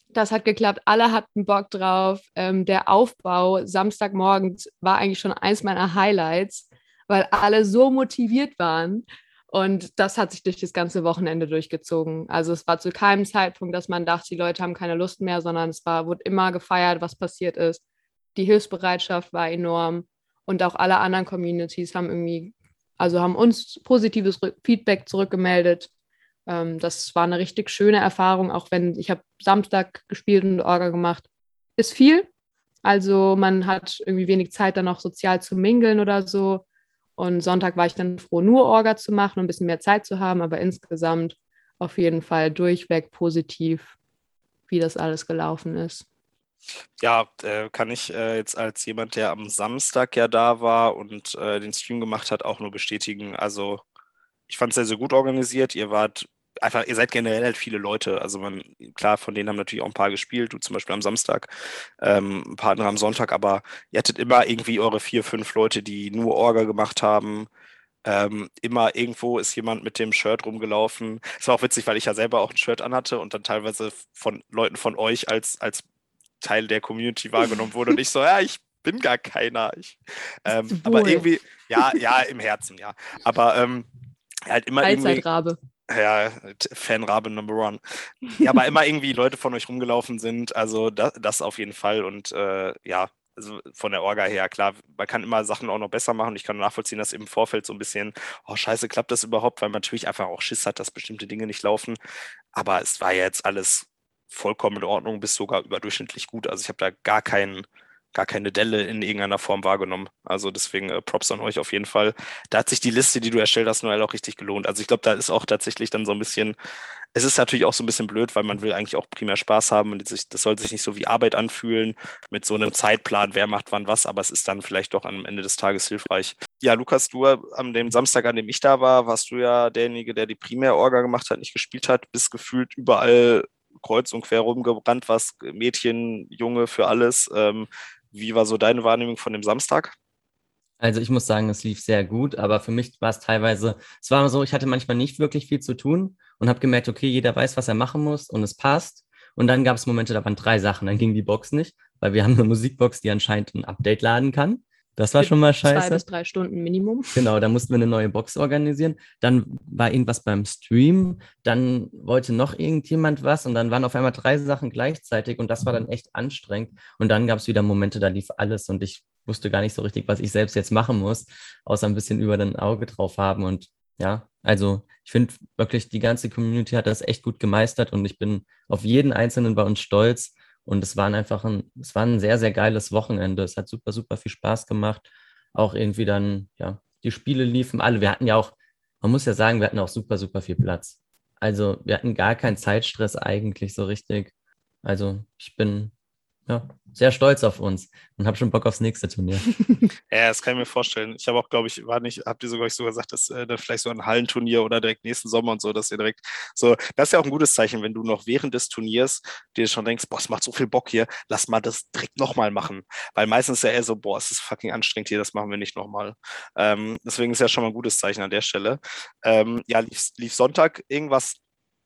Das hat geklappt, alle hatten Bock drauf. Ähm, der Aufbau Samstagmorgens war eigentlich schon eins meiner Highlights, weil alle so motiviert waren. Und das hat sich durch das ganze Wochenende durchgezogen. Also es war zu keinem Zeitpunkt, dass man dachte, die Leute haben keine Lust mehr, sondern es war, wurde immer gefeiert, was passiert ist die Hilfsbereitschaft war enorm und auch alle anderen Communities haben irgendwie, also haben uns positives Feedback zurückgemeldet. Ähm, das war eine richtig schöne Erfahrung, auch wenn ich habe Samstag gespielt und Orga gemacht. Ist viel. Also man hat irgendwie wenig Zeit, dann noch sozial zu mingeln oder so. Und Sonntag war ich dann froh, nur Orga zu machen und ein bisschen mehr Zeit zu haben, aber insgesamt auf jeden Fall durchweg positiv, wie das alles gelaufen ist. Ja, äh, kann ich äh, jetzt als jemand, der am Samstag ja da war und äh, den Stream gemacht hat, auch nur bestätigen. Also ich fand es sehr, sehr gut organisiert. Ihr wart einfach, ihr seid generell halt viele Leute. Also man, klar, von denen haben natürlich auch ein paar gespielt, du zum Beispiel am Samstag, ähm, ein paar andere am Sonntag, aber ihr hattet immer irgendwie eure vier, fünf Leute, die nur Orga gemacht haben. Ähm, immer irgendwo ist jemand mit dem Shirt rumgelaufen. Es war auch witzig, weil ich ja selber auch ein Shirt anhatte und dann teilweise von Leuten von euch als, als Teil der Community [laughs] wahrgenommen wurde und ich so, ja, ich bin gar keiner. Ich, ähm, aber irgendwie, ja, ja, im Herzen, ja. Aber ähm, halt immer irgendwie. Ja, Fanrabe Number One. [laughs] Ja, aber immer irgendwie Leute von euch rumgelaufen sind, also das, das auf jeden Fall und äh, ja, also von der Orga her, klar, man kann immer Sachen auch noch besser machen. Ich kann nachvollziehen, dass im Vorfeld so ein bisschen, oh scheiße, klappt das überhaupt, weil man natürlich einfach auch Schiss hat, dass bestimmte Dinge nicht laufen. Aber es war ja jetzt alles vollkommen in Ordnung, bis sogar überdurchschnittlich gut. Also ich habe da gar keinen, gar keine Delle in irgendeiner Form wahrgenommen. Also deswegen äh, Props an euch auf jeden Fall. Da hat sich die Liste, die du erstellt hast, Noel, auch richtig gelohnt. Also ich glaube, da ist auch tatsächlich dann so ein bisschen, es ist natürlich auch so ein bisschen blöd, weil man will eigentlich auch primär Spaß haben und das soll sich nicht so wie Arbeit anfühlen mit so einem Zeitplan, wer macht wann was, aber es ist dann vielleicht doch am Ende des Tages hilfreich. Ja, Lukas, du an dem Samstag, an dem ich da war, warst du ja derjenige, der die Primärorga gemacht hat, nicht gespielt hat, bist gefühlt überall kreuz und quer rumgebrannt, was Mädchen, Junge für alles. Ähm, wie war so deine Wahrnehmung von dem Samstag? Also ich muss sagen, es lief sehr gut, aber für mich war es teilweise, es war so, ich hatte manchmal nicht wirklich viel zu tun und habe gemerkt, okay, jeder weiß, was er machen muss und es passt. Und dann gab es Momente, da waren drei Sachen, dann ging die Box nicht, weil wir haben eine Musikbox, die anscheinend ein Update laden kann. Das war schon mal scheiße. Zwei bis drei Stunden Minimum. Genau, da mussten wir eine neue Box organisieren. Dann war irgendwas beim Stream. Dann wollte noch irgendjemand was und dann waren auf einmal drei Sachen gleichzeitig und das war dann echt anstrengend. Und dann gab es wieder Momente, da lief alles und ich wusste gar nicht so richtig, was ich selbst jetzt machen muss, außer ein bisschen über den Auge drauf haben. Und ja, also ich finde wirklich, die ganze Community hat das echt gut gemeistert und ich bin auf jeden Einzelnen bei uns stolz. Und es war einfach ein, es war ein sehr, sehr geiles Wochenende. Es hat super, super viel Spaß gemacht. Auch irgendwie dann, ja, die Spiele liefen alle. Wir hatten ja auch, man muss ja sagen, wir hatten auch super, super viel Platz. Also wir hatten gar keinen Zeitstress eigentlich so richtig. Also ich bin ja, sehr stolz auf uns und habe schon Bock aufs nächste Turnier. [laughs] ja, das kann ich mir vorstellen. Ich habe auch, glaube ich, war nicht, habt ihr sogar, sogar gesagt, dass äh, dann vielleicht so ein Hallenturnier oder direkt nächsten Sommer und so, dass ihr direkt so, das ist ja auch ein gutes Zeichen, wenn du noch während des Turniers dir schon denkst, boah, es macht so viel Bock hier, lass mal das direkt nochmal machen. Weil meistens ist ja eher so, boah, es ist fucking anstrengend hier, das machen wir nicht nochmal. Ähm, deswegen ist ja schon mal ein gutes Zeichen an der Stelle. Ähm, ja, lief, lief Sonntag irgendwas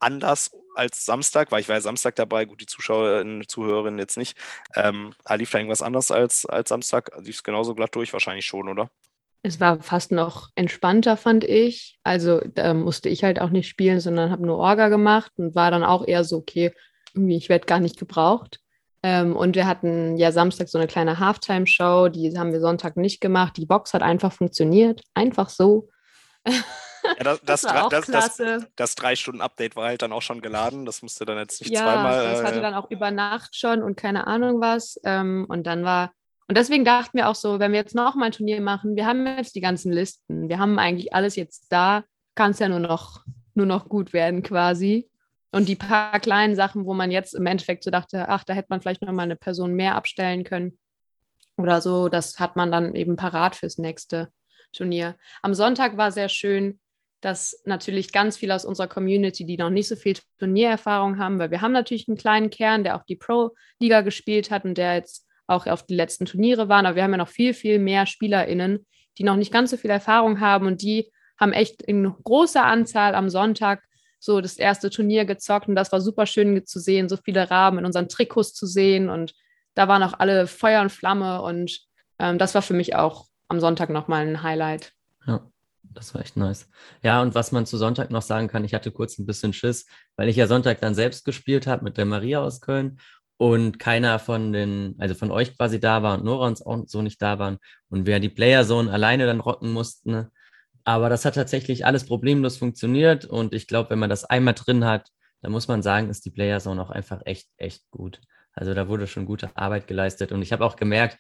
anders als Samstag, weil ich war ja Samstag dabei, gut, die Zuschauerinnen, Zuhörerinnen jetzt nicht. Ähm, lief da irgendwas anders als, als Samstag? Lief es genauso glatt durch? Wahrscheinlich schon, oder? Es war fast noch entspannter, fand ich. Also da musste ich halt auch nicht spielen, sondern habe nur Orga gemacht und war dann auch eher so, okay, irgendwie, ich werde gar nicht gebraucht. Ähm, und wir hatten ja Samstag so eine kleine Halftime-Show, die haben wir Sonntag nicht gemacht. Die Box hat einfach funktioniert, einfach so. [laughs] Ja, das, [laughs] das, das, das, das, das Drei-Stunden-Update war halt dann auch schon geladen. Das musste dann jetzt nicht ja, zweimal. Das hatte äh, dann auch über Nacht schon und keine Ahnung was. Ähm, und dann war. Und deswegen dachten wir auch so, wenn wir jetzt nochmal ein Turnier machen, wir haben jetzt die ganzen Listen, wir haben eigentlich alles jetzt da, kann es ja nur noch, nur noch gut werden quasi. Und die paar kleinen Sachen, wo man jetzt im Endeffekt so dachte, ach, da hätte man vielleicht nochmal eine Person mehr abstellen können oder so, das hat man dann eben parat fürs nächste Turnier. Am Sonntag war sehr schön, dass natürlich ganz viele aus unserer Community, die noch nicht so viel Turniererfahrung haben, weil wir haben natürlich einen kleinen Kern, der auch die Pro-Liga gespielt hat und der jetzt auch auf die letzten Turniere waren, aber wir haben ja noch viel, viel mehr SpielerInnen, die noch nicht ganz so viel Erfahrung haben und die haben echt in großer Anzahl am Sonntag so das erste Turnier gezockt und das war super schön zu sehen, so viele Raben in unseren Trikots zu sehen und da waren auch alle Feuer und Flamme und ähm, das war für mich auch am Sonntag nochmal ein Highlight. Ja das war echt nice. Ja, und was man zu Sonntag noch sagen kann, ich hatte kurz ein bisschen Schiss, weil ich ja Sonntag dann selbst gespielt habe mit der Maria aus Köln und keiner von den, also von euch quasi da war und Nora uns auch so nicht da waren und wir die Player Zone alleine dann rocken mussten. Ne? Aber das hat tatsächlich alles problemlos funktioniert und ich glaube, wenn man das einmal drin hat, dann muss man sagen, ist die Player Zone auch einfach echt, echt gut. Also da wurde schon gute Arbeit geleistet und ich habe auch gemerkt,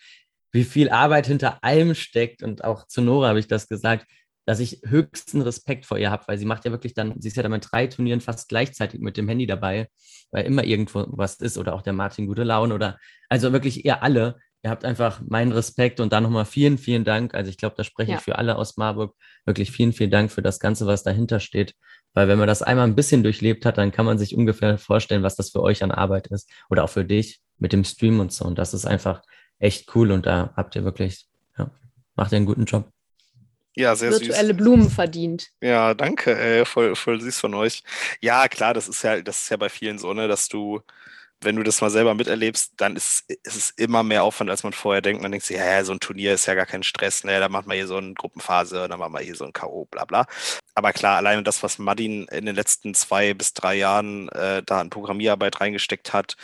wie viel Arbeit hinter allem steckt und auch zu Nora habe ich das gesagt dass ich höchsten Respekt vor ihr habe, weil sie macht ja wirklich dann, sie ist ja dann mit drei Turnieren fast gleichzeitig mit dem Handy dabei, weil immer irgendwo was ist oder auch der Martin Gute Laune oder also wirklich ihr alle. Ihr habt einfach meinen Respekt und dann nochmal vielen, vielen Dank. Also ich glaube, da spreche ja. ich für alle aus Marburg. Wirklich vielen, vielen Dank für das Ganze, was dahinter steht. Weil wenn man das einmal ein bisschen durchlebt hat, dann kann man sich ungefähr vorstellen, was das für euch an Arbeit ist. Oder auch für dich mit dem Stream und so. Und das ist einfach echt cool. Und da habt ihr wirklich, ja, macht ihr einen guten Job. Ja, sehr Virtuelle süß. Blumen verdient. Ja, danke, ey, voll, voll süß von euch. Ja, klar, das ist ja, das ist ja bei vielen so, ne, dass du, wenn du das mal selber miterlebst, dann ist, ist es immer mehr Aufwand, als man vorher denkt. Man denkt sich, ja, so ein Turnier ist ja gar kein Stress, ne, da macht man hier so eine Gruppenphase, dann macht man hier so ein K.O., bla bla. Aber klar, alleine das, was Madin in den letzten zwei bis drei Jahren äh, da an Programmierarbeit reingesteckt hat,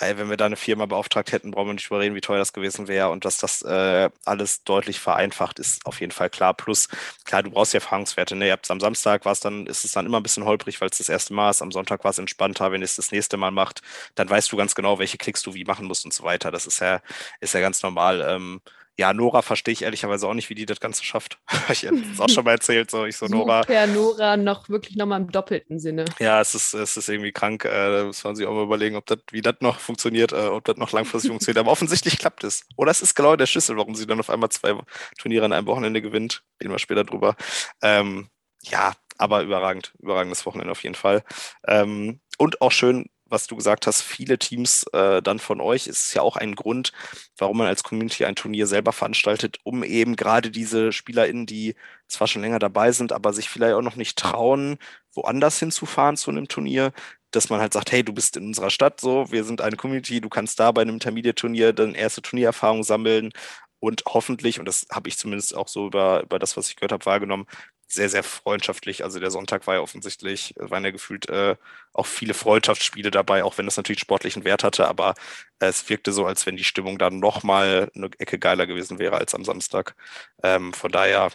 ey, wenn wir da eine Firma beauftragt hätten, brauchen wir nicht überreden, wie teuer das gewesen wäre. Und dass das äh, alles deutlich vereinfacht, ist auf jeden Fall klar. Plus, klar, du brauchst die Erfahrungswerte. Ne? Ihr habt am Samstag war es dann, ist es dann immer ein bisschen holprig, weil es das erste Mal ist. Am Sonntag war es entspannter. Wenn es das nächste Mal macht, dann weißt du ganz genau, welche Klicks du wie machen musst und so weiter. Das ist ja, ist ja ganz normal. Ähm, ja, Nora verstehe ich ehrlicherweise auch nicht, wie die das Ganze schafft. [laughs] ich hätte es auch schon mal erzählt, so ich so Nora. Super Nora noch wirklich nochmal im doppelten Sinne. Ja, es ist, es ist irgendwie krank. Äh, da muss man sich auch mal überlegen, ob das, wie das noch funktioniert, äh, ob das noch langfristig [laughs] funktioniert. Aber offensichtlich klappt es. Oder es ist genau der Schlüssel, warum sie dann auf einmal zwei Turniere an einem Wochenende gewinnt. Reden wir später drüber. Ähm, ja, aber überragend. Überragendes Wochenende auf jeden Fall. Ähm, und auch schön, was du gesagt hast, viele Teams äh, dann von euch, ist ja auch ein Grund, warum man als Community ein Turnier selber veranstaltet, um eben gerade diese SpielerInnen, die zwar schon länger dabei sind, aber sich vielleicht auch noch nicht trauen, woanders hinzufahren zu einem Turnier, dass man halt sagt, hey, du bist in unserer Stadt so, wir sind eine Community, du kannst da bei einem Intermediate-Turnier dann erste Turniererfahrung sammeln und hoffentlich, und das habe ich zumindest auch so über, über das, was ich gehört habe, wahrgenommen, sehr, sehr freundschaftlich. Also der Sonntag war ja offensichtlich, waren ja gefühlt äh, auch viele Freundschaftsspiele dabei, auch wenn das natürlich sportlichen Wert hatte, aber äh, es wirkte so, als wenn die Stimmung dann nochmal eine Ecke geiler gewesen wäre als am Samstag. Ähm, von daher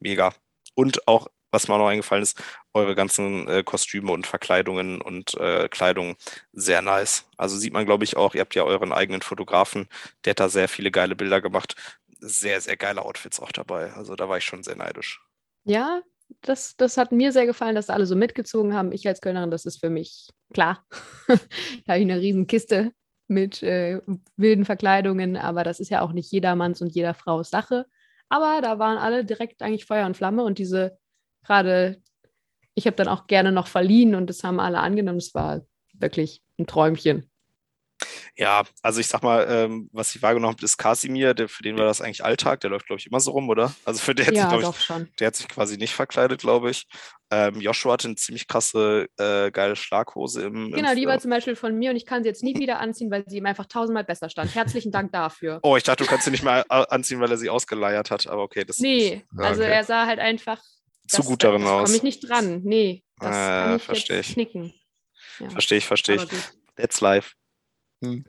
mega. Und auch, was mir auch noch eingefallen ist, eure ganzen äh, Kostüme und Verkleidungen und äh, Kleidung sehr nice. Also sieht man, glaube ich, auch, ihr habt ja euren eigenen Fotografen, der hat da sehr viele geile Bilder gemacht. Sehr, sehr geile Outfits auch dabei. Also da war ich schon sehr neidisch. Ja, das, das hat mir sehr gefallen, dass alle so mitgezogen haben. Ich als Kölnerin, das ist für mich klar. [laughs] da habe ich eine riesen Kiste mit äh, wilden Verkleidungen, aber das ist ja auch nicht jedermanns und jeder Frau's Sache. Aber da waren alle direkt eigentlich Feuer und Flamme und diese gerade, ich habe dann auch gerne noch verliehen und das haben alle angenommen. Es war wirklich ein Träumchen. Ja, also ich sag mal, ähm, was ich wahrgenommen habe, ist Kasimir, der, für den war das eigentlich Alltag, der läuft, glaube ich, immer so rum, oder? Also für den hat ja, sich, doch ich, schon. der hat sich quasi nicht verkleidet, glaube ich. Ähm, Joshua hatte eine ziemlich krasse, äh, geile Schlaghose im. Genau, im die war zum Beispiel von mir und ich kann sie jetzt nie wieder anziehen, weil sie ihm einfach tausendmal besser stand. Herzlichen Dank dafür. Oh, ich dachte, du kannst sie nicht mehr anziehen, weil er sie ausgeleiert hat, aber okay. Das nee, ja, also okay. er sah halt einfach. Zu gut darin da aus. komme ich nicht dran. Nee, das Äh, kann ich versteh jetzt ich. knicken. Ja, Verstehe ich, verstehe ich. That's life.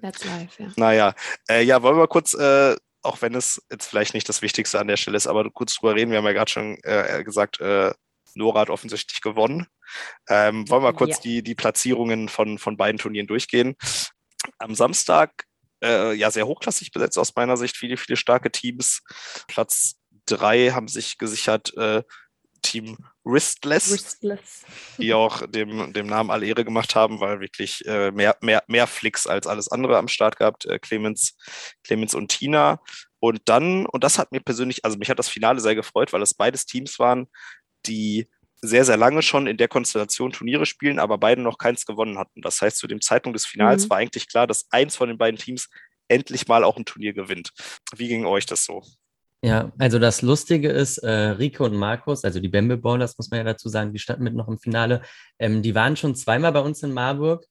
That's life, ja. Naja, äh, ja, wollen wir kurz, äh, auch wenn es jetzt vielleicht nicht das Wichtigste an der Stelle ist, aber kurz drüber reden. Wir haben ja gerade schon äh, gesagt, äh, Nora hat offensichtlich gewonnen. Ähm, wollen wir kurz Ja. die, die Platzierungen von, von beiden Turnieren durchgehen. Am Samstag, äh, ja, sehr hochklassig besetzt aus meiner Sicht, viele, viele starke Teams. Platz drei haben sich gesichert, äh, Team Wristless Wristless. die auch dem, dem Namen alle Ehre gemacht haben, weil wirklich äh, mehr, mehr, mehr Flicks als alles andere am Start gehabt, äh, Clemens, Clemens und Tina. Und dann, und das hat mir persönlich, also mich hat das Finale sehr gefreut, weil es beides Teams waren, die sehr, sehr lange schon in der Konstellation Turniere spielen, aber beide noch keins gewonnen hatten. Das heißt, zu dem Zeitpunkt des Finals Mhm. war eigentlich klar, dass eins von den beiden Teams endlich mal auch ein Turnier gewinnt. Wie ging euch das so? Ja, also das Lustige ist, äh, Rico und Markus, also die Bamble Ballers, muss man ja dazu sagen, die standen mit noch im Finale. Ähm, die waren schon zweimal bei uns in Marburg.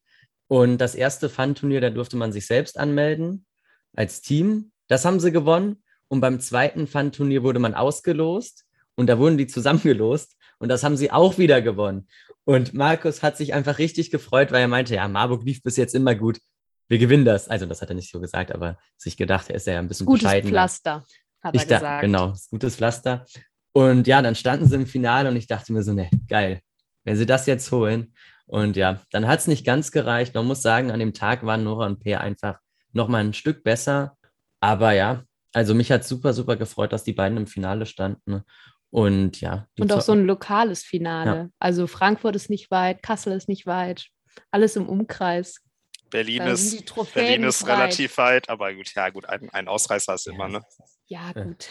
Und das erste Fun-Turnier, da durfte man sich selbst anmelden als Team. Das haben sie gewonnen. Und beim zweiten Fun-Turnier wurde man ausgelost. Und da wurden die zusammengelost. Und das haben sie auch wieder gewonnen. Und Markus hat sich einfach richtig gefreut, weil er meinte, ja, Marburg lief bis jetzt immer gut. Wir gewinnen das. Also das hat er nicht so gesagt, aber sich gedacht, er ist ja ein bisschen Gutes bescheidener. Pflaster, hat Ich er da, gesagt. genau, ist gutes Pflaster. Und ja, dann standen sie im Finale und ich dachte mir so, ne, geil, wenn sie das jetzt holen. Und ja, dann hat es nicht ganz gereicht. Man muss sagen, an dem Tag waren Nora und Peer einfach nochmal ein Stück besser. Aber ja, also mich hat super, super gefreut, dass die beiden im Finale standen. Und ja. Und auch so ein lokales Finale. Also Frankfurt ist nicht weit, Kassel ist nicht weit, alles im Umkreis. Berlin ist, Berlin ist breit. relativ weit, aber gut, ja, gut, ein, ein Ausreißer ist immer, ne? Ja, Ja. gut.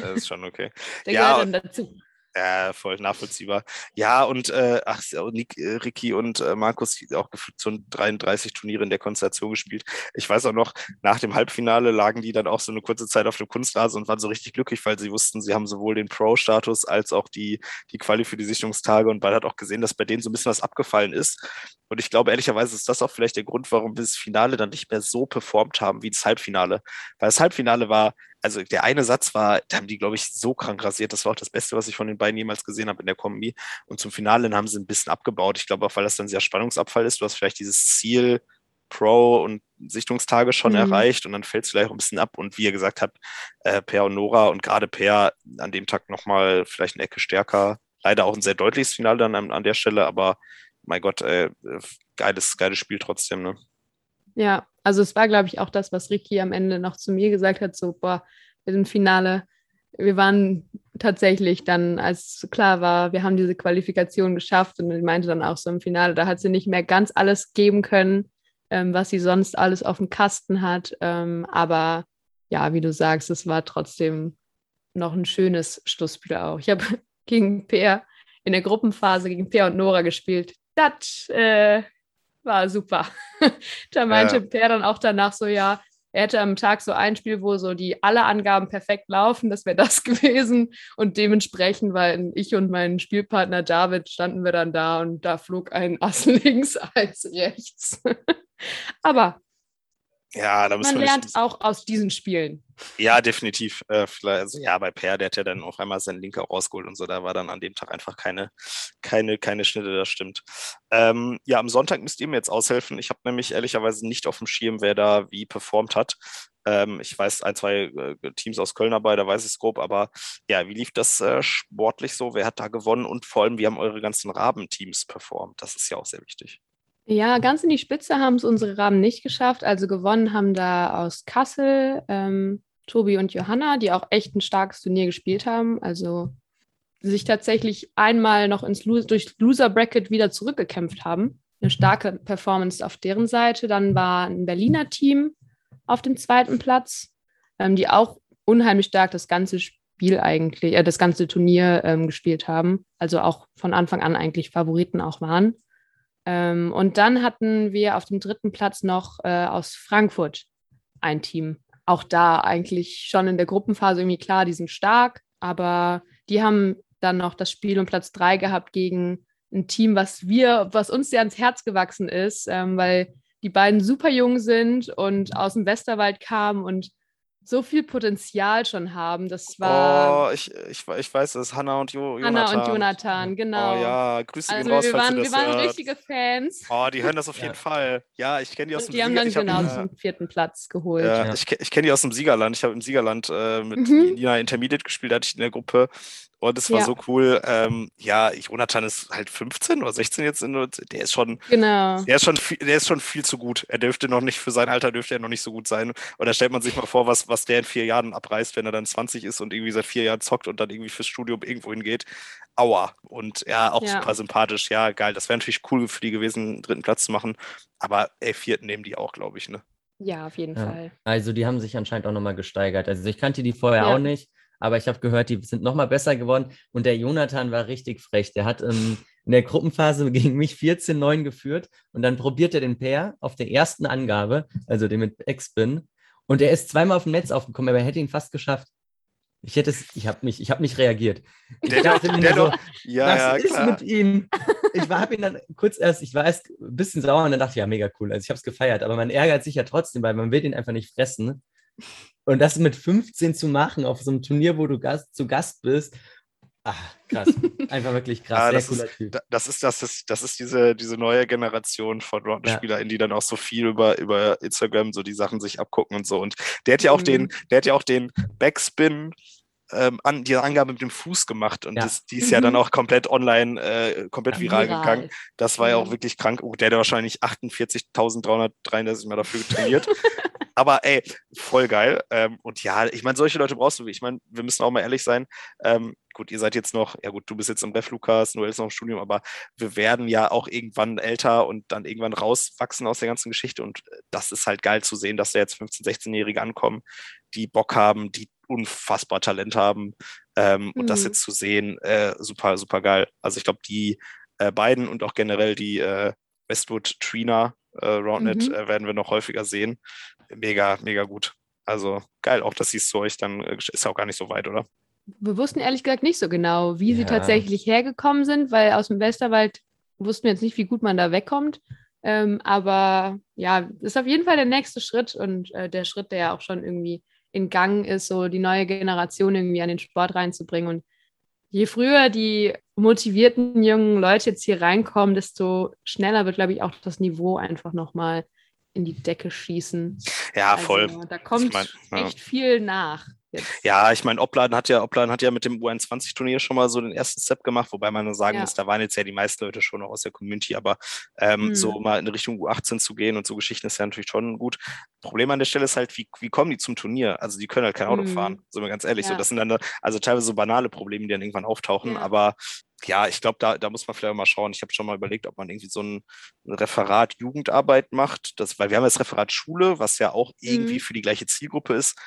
Das ist schon okay. [laughs] Der Ja, gehört dann dazu. Ja, voll nachvollziehbar. Ja, und äh, ach, Nick, äh, Ricky und äh, Markus auch so 33 Turniere in der Konstellation gespielt. Ich weiß auch noch, nach dem Halbfinale lagen die dann auch so eine kurze Zeit auf dem Kunstrasen und waren so richtig glücklich, weil sie wussten, sie haben sowohl den Pro-Status als auch die, die Quali für die Sichtungstage und man hat auch gesehen, dass bei denen so ein bisschen was abgefallen ist. Und ich glaube, ehrlicherweise ist das auch vielleicht der Grund, warum wir das Finale dann nicht mehr so performt haben wie das Halbfinale. Weil das Halbfinale war, also der eine Satz war, da haben die, glaube ich, so krank rasiert. Das war auch das Beste, was ich von den beiden jemals gesehen habe in der Kombi. Und zum Finale haben sie ein bisschen abgebaut. Ich glaube auch, weil das dann sehr Spannungsabfall ist. Du hast vielleicht dieses Ziel Pro und Sichtungstage schon mhm. erreicht und dann fällt es vielleicht auch ein bisschen ab. Und wie ihr gesagt habt, äh, Per und Nora und gerade Per an dem Tag nochmal vielleicht eine Ecke stärker. Leider auch ein sehr deutliches Finale dann an, an der Stelle, aber mein Gott, äh, geiles, geiles Spiel trotzdem, ne? Ja, also es war, glaube ich, auch das, was Ricky am Ende noch zu mir gesagt hat, so, boah, wir sind Finale. Wir waren tatsächlich dann, als klar war, wir haben diese Qualifikation geschafft und ich meinte dann auch so im Finale, da hat sie nicht mehr ganz alles geben können, ähm, was sie sonst alles auf dem Kasten hat. Ähm, aber ja, wie du sagst, es war trotzdem noch ein schönes Schlussspiel auch. Ich habe [laughs] gegen Peer in der Gruppenphase gegen Peer und Nora gespielt. Das äh, war super. [laughs] da meinte ja. Per dann auch danach so, ja, er hätte am Tag so ein Spiel, wo so die alle Angaben perfekt laufen, das wäre das [laughs] gewesen. Und dementsprechend, weil ich und mein Spielpartner David standen wir dann da und da flog ein Ass [laughs] links, eins rechts. Aber ja, da Man lernt auch aus diesen Spielen. Ja, definitiv. Äh, also, ja, bei Per, der hat ja dann auf einmal seinen Linker rausgeholt und so. Da war dann an dem Tag einfach keine, keine, keine Schnitte, das stimmt. Ähm, ja, am Sonntag müsst ihr mir jetzt aushelfen. Ich habe nämlich ehrlicherweise nicht auf dem Schirm, wer da wie performt hat. Ähm, ich weiß ein, zwei äh, Teams aus Köln dabei, da weiß ich es grob, aber ja, wie lief das äh, sportlich so? Wer hat da gewonnen und vor allem, wie haben eure ganzen Rabenteams performt? Das ist ja auch sehr wichtig. Ja, ganz in die Spitze haben es unsere Rahmen nicht geschafft. Also gewonnen haben da aus Kassel ähm, Tobi und Johanna, die auch echt ein starkes Turnier gespielt haben. Also sich tatsächlich einmal noch ins Lo durch Loser Bracket wieder zurückgekämpft haben. Eine starke Performance auf deren Seite. Dann war ein Berliner Team auf dem zweiten Platz, ähm, die auch unheimlich stark das ganze Spiel eigentlich, äh, das ganze Turnier ähm, gespielt haben. Also auch von Anfang an eigentlich Favoriten auch waren. Ähm, und dann hatten wir auf dem dritten Platz noch äh, aus Frankfurt ein Team. Auch da eigentlich schon in der Gruppenphase irgendwie klar, die sind stark, aber die haben dann noch das Spiel um Platz drei gehabt gegen ein Team, was wir, was uns sehr ans Herz gewachsen ist, ähm, weil die beiden super jung sind und aus dem Westerwald kamen und so viel Potenzial schon haben. Das war. Oh, ich, ich, ich weiß es, Hannah und jo Jonathan. Hannah und Jonathan, genau. Oh ja, Grüße also gehen raus, wir waren, Wir waren hört. richtige Fans. Oh, die hören das auf jeden ja. Fall. Ja, ich kenne die aus und dem Die haben dann ich hab, genau ja. zum vierten Platz geholt. Ja, ich, ich kenne die aus dem Siegerland. Ich habe im Siegerland äh, mit mhm. Nina Intermediate gespielt, da hatte ich in der Gruppe. Und es war ja. so cool. Ähm, ja, Jonathan ist halt 15 oder 16 jetzt. In, der ist schon, genau. der ist schon, viel, der ist schon viel zu gut. Er dürfte noch nicht, für sein Alter dürfte er noch nicht so gut sein. Und da stellt man sich mal vor, was, was der in vier Jahren abreißt, wenn er dann 20 ist und irgendwie seit vier Jahren zockt und dann irgendwie fürs Studium irgendwo hingeht. Aua. Und ja, auch ja. super sympathisch. Ja, geil. Das wäre natürlich cool für die gewesen, einen dritten Platz zu machen. Aber ey, vierten nehmen die auch, glaube ich, ne? Ja, auf jeden ja. Fall. Also die haben sich anscheinend auch nochmal gesteigert. Also ich kannte die vorher ja. auch nicht aber ich habe gehört, die sind nochmal besser geworden. Und der Jonathan war richtig frech. Der hat ähm, in der Gruppenphase [laughs] gegen mich 14-9 geführt und dann probiert er den Pair auf der ersten Angabe, also den mit X-Spin. Und er ist zweimal auf dem Netz aufgekommen, aber er hätte ihn fast geschafft. Ich hätte es, ich habe nicht, ich habe nicht reagiert. Ich der dachte der so, doch, ja, was ja, ist klar. mit ihm? Ich habe ihn dann kurz erst, ich war erst ein bisschen sauer und dann dachte ich, ja, mega cool. Also ich habe es gefeiert, aber man ärgert sich ja trotzdem, weil man will ihn einfach nicht fressen. Und das mit 15 zu machen auf so einem Turnier, wo du Gast, zu Gast bist, ach, krass. [laughs] Einfach wirklich krass. Ja, Sehr das, cooler ist, Typ. das ist das ist das ist diese diese neue Generation von Roundspieler, ja. die dann auch so viel über über Instagram so die Sachen sich abgucken und so. Und der hat ja auch Mhm. den, der hat ja auch den Backspin ähm, an die Angabe mit dem Fuß gemacht und Ja. das, die ist ja dann Mhm. auch komplett online, äh, komplett viral, Viral. gegangen. Das war ja auch Mhm. wirklich krank. Oh, der hat ja wahrscheinlich 48.333 Mal dafür trainiert. [laughs] Aber ey, voll geil. Ähm, und ja, ich meine, solche Leute brauchst du. Ich meine, wir müssen auch mal ehrlich sein. Ähm, gut, ihr seid jetzt noch, ja gut, du bist jetzt im Ref, Lukas, Noel ist noch im Studium, aber wir werden ja auch irgendwann älter und dann irgendwann rauswachsen aus der ganzen Geschichte. Und äh, das ist halt geil zu sehen, dass da jetzt 15-, 16-Jährige ankommen, die Bock haben, die unfassbar Talent haben. Ähm, Und das Mhm. jetzt zu sehen, äh, super, super geil. Also ich glaube, die äh, beiden und auch generell die äh, Westwood Trina äh, Roundnet Mhm. äh, werden wir noch häufiger sehen. Mega, mega gut. Also geil, auch dass sie es zu euch dann, äh, ist ja auch gar nicht so weit, oder? Wir wussten ehrlich gesagt nicht so genau, wie sie Ja. tatsächlich hergekommen sind, weil aus dem Westerwald wussten wir jetzt nicht, wie gut man da wegkommt. Ähm, aber ja, ist auf jeden Fall der nächste Schritt und äh, der Schritt, der ja auch schon irgendwie in Gang ist, so die neue Generation irgendwie an den Sport reinzubringen. Und je früher die motivierten jungen Leute jetzt hier reinkommen, desto schneller wird, glaube ich, auch das Niveau einfach nochmal in die Decke schießen. Ja, voll. Also, da kommt mein, ja. echt viel nach. Jetzt. Ja, ich meine, Opladen hat ja, Opladen hat ja mit dem U21-Turnier schon mal so den ersten Step gemacht, wobei man nur sagen Ja. muss, da waren jetzt ja die meisten Leute schon noch aus der Community, aber ähm, Mhm. so mal in Richtung U18 zu gehen und so Geschichten ist ja natürlich schon gut. Problem an der Stelle ist halt, wie, wie kommen die zum Turnier? Also die können halt kein Auto Mhm. fahren, sind wir ganz ehrlich. So, Ja. das sind dann also teilweise so banale Probleme, die dann irgendwann auftauchen, Ja. aber ja, ich glaube, da, da muss man vielleicht mal schauen. Ich habe schon mal überlegt, ob man irgendwie so ein Referat Jugendarbeit macht, das, weil wir haben das Referat Schule, was ja auch irgendwie Mhm. für die gleiche Zielgruppe ist,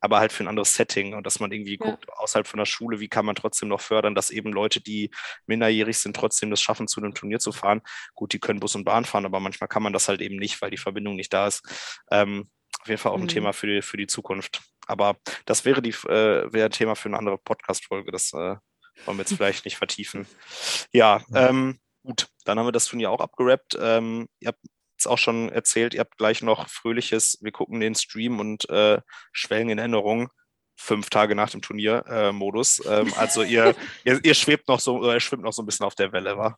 aber halt für ein anderes Setting und dass man irgendwie Ja. guckt, außerhalb von der Schule, wie kann man trotzdem noch fördern, dass eben Leute, die minderjährig sind, trotzdem das schaffen, zu einem Turnier zu fahren. Gut, die können Bus und Bahn fahren, aber manchmal kann man das halt eben nicht, weil die Verbindung nicht da ist. Ähm, auf jeden Fall auch ein Mhm. Thema für die, für die Zukunft. Aber das wäre die äh, wäre ein Thema für eine andere Podcast-Folge. Das äh, wollen wir jetzt vielleicht nicht vertiefen. Ja, ähm, gut, dann haben wir das Turnier auch abgerappt. Ähm, ihr habt es auch schon erzählt, ihr habt gleich noch fröhliches, wir gucken den Stream und äh, schwelgen in Erinnerung. Fünf Tage nach dem Turnier-Modus. ähm, also ihr, [laughs] ihr, ihr schwebt noch so, oder ihr schwimmt noch so ein bisschen auf der Welle, wa?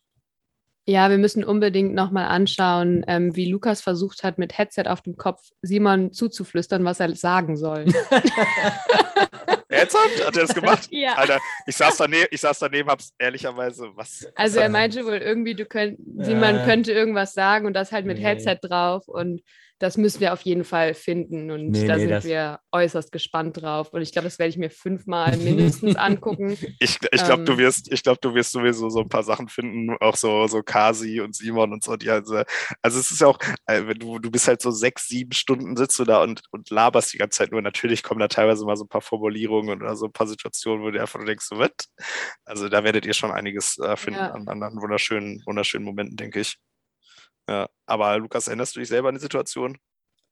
Ja, wir müssen unbedingt nochmal anschauen, ähm, wie Lukas versucht hat, mit Headset auf dem Kopf Simon zuzuflüstern, was er sagen soll. [laughs] Ernsthaft? Hat er das gemacht? [laughs] ja. Alter, ich saß daneben, ich saß daneben, hab's ehrlicherweise, was? Also er meinte wohl irgendwie, du könnt, Simon Ja. könnte irgendwas sagen und das halt mit Nee. Headset drauf und das müssen wir auf jeden Fall finden und Nee, da nee, sind das- wir äußerst gespannt drauf und ich glaube, das werde ich mir fünfmal mindestens [laughs] angucken. Ich, ich glaube, du Ähm. wirst, ich glaube, du wirst sowieso so ein paar Sachen finden, auch so, so Kasi und Simon und so. Die also, also es ist ja auch, äh, wenn du, du bist halt so sechs, sieben Stunden sitzt du da und, und laberst die ganze Zeit nur. Natürlich kommen da teilweise mal so ein paar Formulierungen oder so ein paar Situationen, wo du einfach denkst, so, was? Also da werdet ihr schon einiges äh, finden Ja. an, an, an wunderschönen, wunderschönen Momenten, denke ich. Ja, aber Lukas, erinnerst du dich selber an die Situation?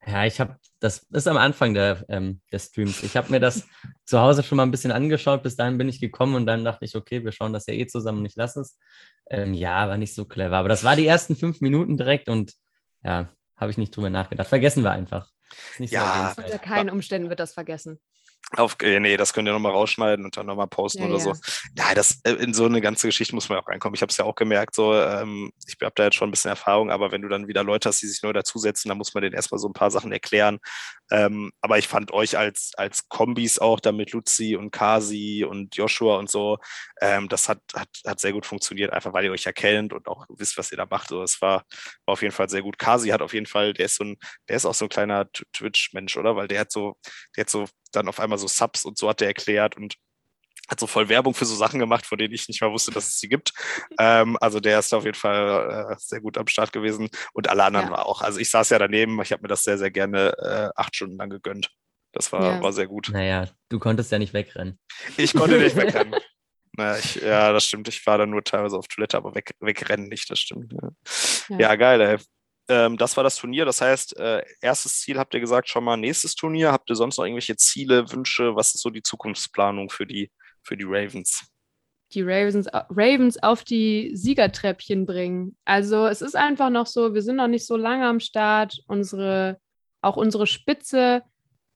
Ja, ich habe, das ist am Anfang der, ähm, des Streams. Ich habe mir das [laughs] zu Hause schon mal ein bisschen angeschaut. Bis dahin bin ich gekommen und dann dachte ich, okay, wir schauen das ja eh zusammen, ich lasse es. Ähm, ja, war nicht so clever. Aber das war die ersten fünf Minuten direkt und ja, habe ich nicht drüber nachgedacht. Vergessen wir einfach. Ja. Unter keinen Umständen wird das vergessen. Auf, äh, nee, das könnt ihr nochmal rausschneiden und dann nochmal posten Ja, oder ja. so. Ja, das, äh, in so eine ganze Geschichte muss man auch reinkommen. Ich habe es ja auch gemerkt, so, ähm, ich habe da jetzt schon ein bisschen Erfahrung, aber wenn du dann wieder Leute hast, die sich neu dazusetzen, dann muss man denen erstmal so ein paar Sachen erklären. Ähm, aber ich fand euch als, als Kombis auch da mit Luzi und Kasi und Joshua und so, ähm, das hat, hat, hat sehr gut funktioniert, einfach weil ihr euch erkennt und auch wisst, was ihr da macht. So, das war, war auf jeden Fall sehr gut. Kasi hat auf jeden Fall, der ist so ein, der ist auch so ein kleiner Tw- Twitch-Mensch, oder? Weil der hat so, der hat so dann auf einmal so Subs und so hat er erklärt und hat so voll Werbung für so Sachen gemacht, von denen ich nicht mal wusste, dass es sie gibt. [laughs] Ähm, also der ist auf jeden Fall äh, sehr gut am Start gewesen und alle anderen Ja. auch. Also ich saß ja daneben, ich habe mir das sehr, sehr gerne äh, acht Stunden lang gegönnt. Das war, Ja. war sehr gut. Naja, du konntest ja nicht wegrennen. Ich konnte nicht [laughs] wegrennen. Naja, ich, ja, das stimmt. Ich war dann nur teilweise auf Toilette, aber weg, wegrennen nicht, das stimmt. Ja, Ja. ja geil, ey. Ähm, das war das Turnier. Das heißt, äh, erstes Ziel habt ihr gesagt, schon mal nächstes Turnier. Habt ihr sonst noch irgendwelche Ziele, Wünsche? Was ist so die Zukunftsplanung für die, für die Ravens? die Ravens, Ravens auf die Siegertreppchen bringen. Also es ist einfach noch so, wir sind noch nicht so lange am Start. Unsere, auch unsere Spitze,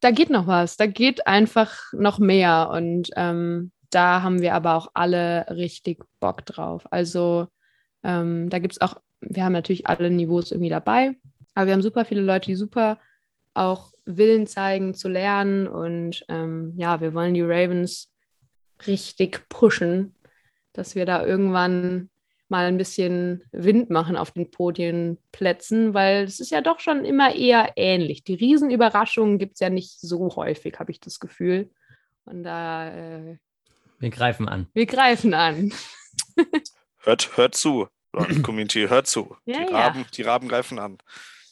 da geht noch was, da geht einfach noch mehr. Und ähm, da haben wir aber auch alle richtig Bock drauf. Also ähm, da gibt es auch, wir haben natürlich alle Niveaus irgendwie dabei, aber wir haben super viele Leute, die super auch Willen zeigen zu lernen. Und ähm, ja, wir wollen die Ravens richtig pushen, dass wir da irgendwann mal ein bisschen Wind machen auf den Podienplätzen, weil es ist ja doch schon immer eher ähnlich. Die Riesenüberraschungen gibt es ja nicht so häufig, habe ich das Gefühl. Und da, äh, Wir greifen an. wir greifen an. Hört, hört zu, Community, [clears throat] hört zu. Ja, die. Raben, die Raben greifen an.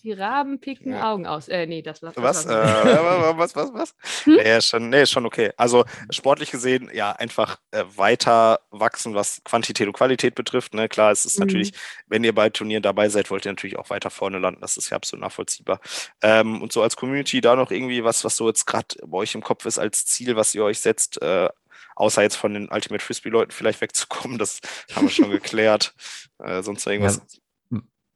Die Raben picken Ja. Augen aus. Äh, nee, das war Was? Das Äh, was, was, was? Hm? Nee, ist schon, nee, schon okay. Also sportlich gesehen, ja, einfach äh, weiter wachsen, was Quantität und Qualität betrifft. Ne? Klar, es ist Mhm. natürlich, wenn ihr bei Turnieren dabei seid, wollt ihr natürlich auch weiter vorne landen. Das ist ja absolut nachvollziehbar. Ähm, und so als Community da noch irgendwie was, was so jetzt gerade bei euch im Kopf ist als Ziel, was ihr euch setzt, äh, außer jetzt von den Ultimate Frisbee-Leuten vielleicht wegzukommen, das haben wir schon geklärt. [laughs] Äh, sonst irgendwas.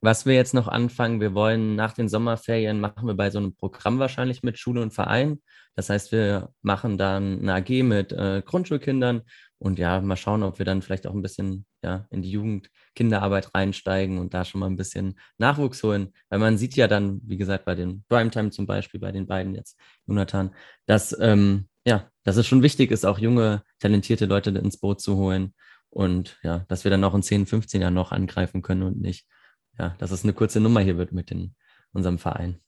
Was wir jetzt noch anfangen, wir wollen nach den Sommerferien machen wir bei so einem Programm wahrscheinlich mit Schule und Verein. Das heißt, wir machen dann eine AG mit äh, Grundschulkindern und ja, mal schauen, ob wir dann vielleicht auch ein bisschen ja, in die Jugendkinderarbeit reinsteigen und da schon mal ein bisschen Nachwuchs holen. Weil man sieht ja dann, wie gesagt, bei den Primetime zum Beispiel, bei den beiden jetzt, Jonathan, dass, ähm, ja, dass es schon wichtig ist, auch junge, talentierte Leute ins Boot zu holen. Und ja, dass wir dann auch in 10, 15 Jahren noch angreifen können und nicht ja, dass es eine kurze Nummer hier wird mit den, unserem Verein.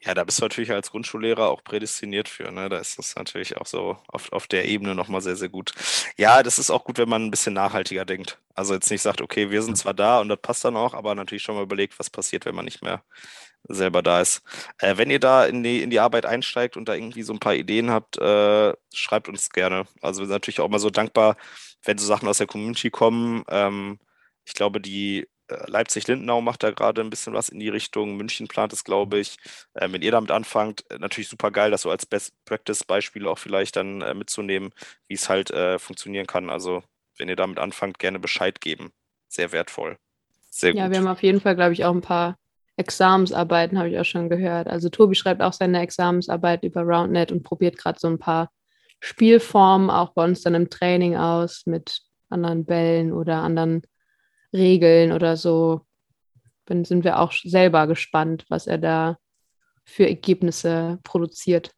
Ja, da bist du natürlich als Grundschullehrer auch prädestiniert für. Ne? Da ist das natürlich auch so auf, auf der Ebene nochmal sehr, sehr gut. Ja, das ist auch gut, wenn man ein bisschen nachhaltiger denkt. Also jetzt nicht sagt, okay, wir sind zwar da und das passt dann auch, aber natürlich schon mal überlegt, was passiert, wenn man nicht mehr selber da ist. Äh, wenn ihr da in die, in die Arbeit einsteigt und da irgendwie so ein paar Ideen habt, äh, schreibt uns gerne. Also wir sind natürlich auch mal so dankbar, wenn so Sachen aus der Community kommen. Ähm, ich glaube, die äh, Leipzig-Lindenau macht da gerade ein bisschen was in die Richtung. München plant es, glaube ich. Äh, wenn ihr damit anfangt, äh, natürlich super geil, das so als Best-Practice-Beispiel auch vielleicht dann äh, mitzunehmen, wie es halt äh, funktionieren kann. Also, wenn ihr damit anfangt, gerne Bescheid geben. Sehr wertvoll. Sehr gut. Ja, wir haben auf jeden Fall, glaube ich, auch ein paar Examensarbeiten, habe ich auch schon gehört. Also Tobi schreibt auch seine Examensarbeit über RoundNet und probiert gerade so ein paar Spielformen auch bei uns dann im Training aus mit anderen Bällen oder anderen Regeln oder so. Dann sind wir auch selber gespannt, was er da für Ergebnisse produziert.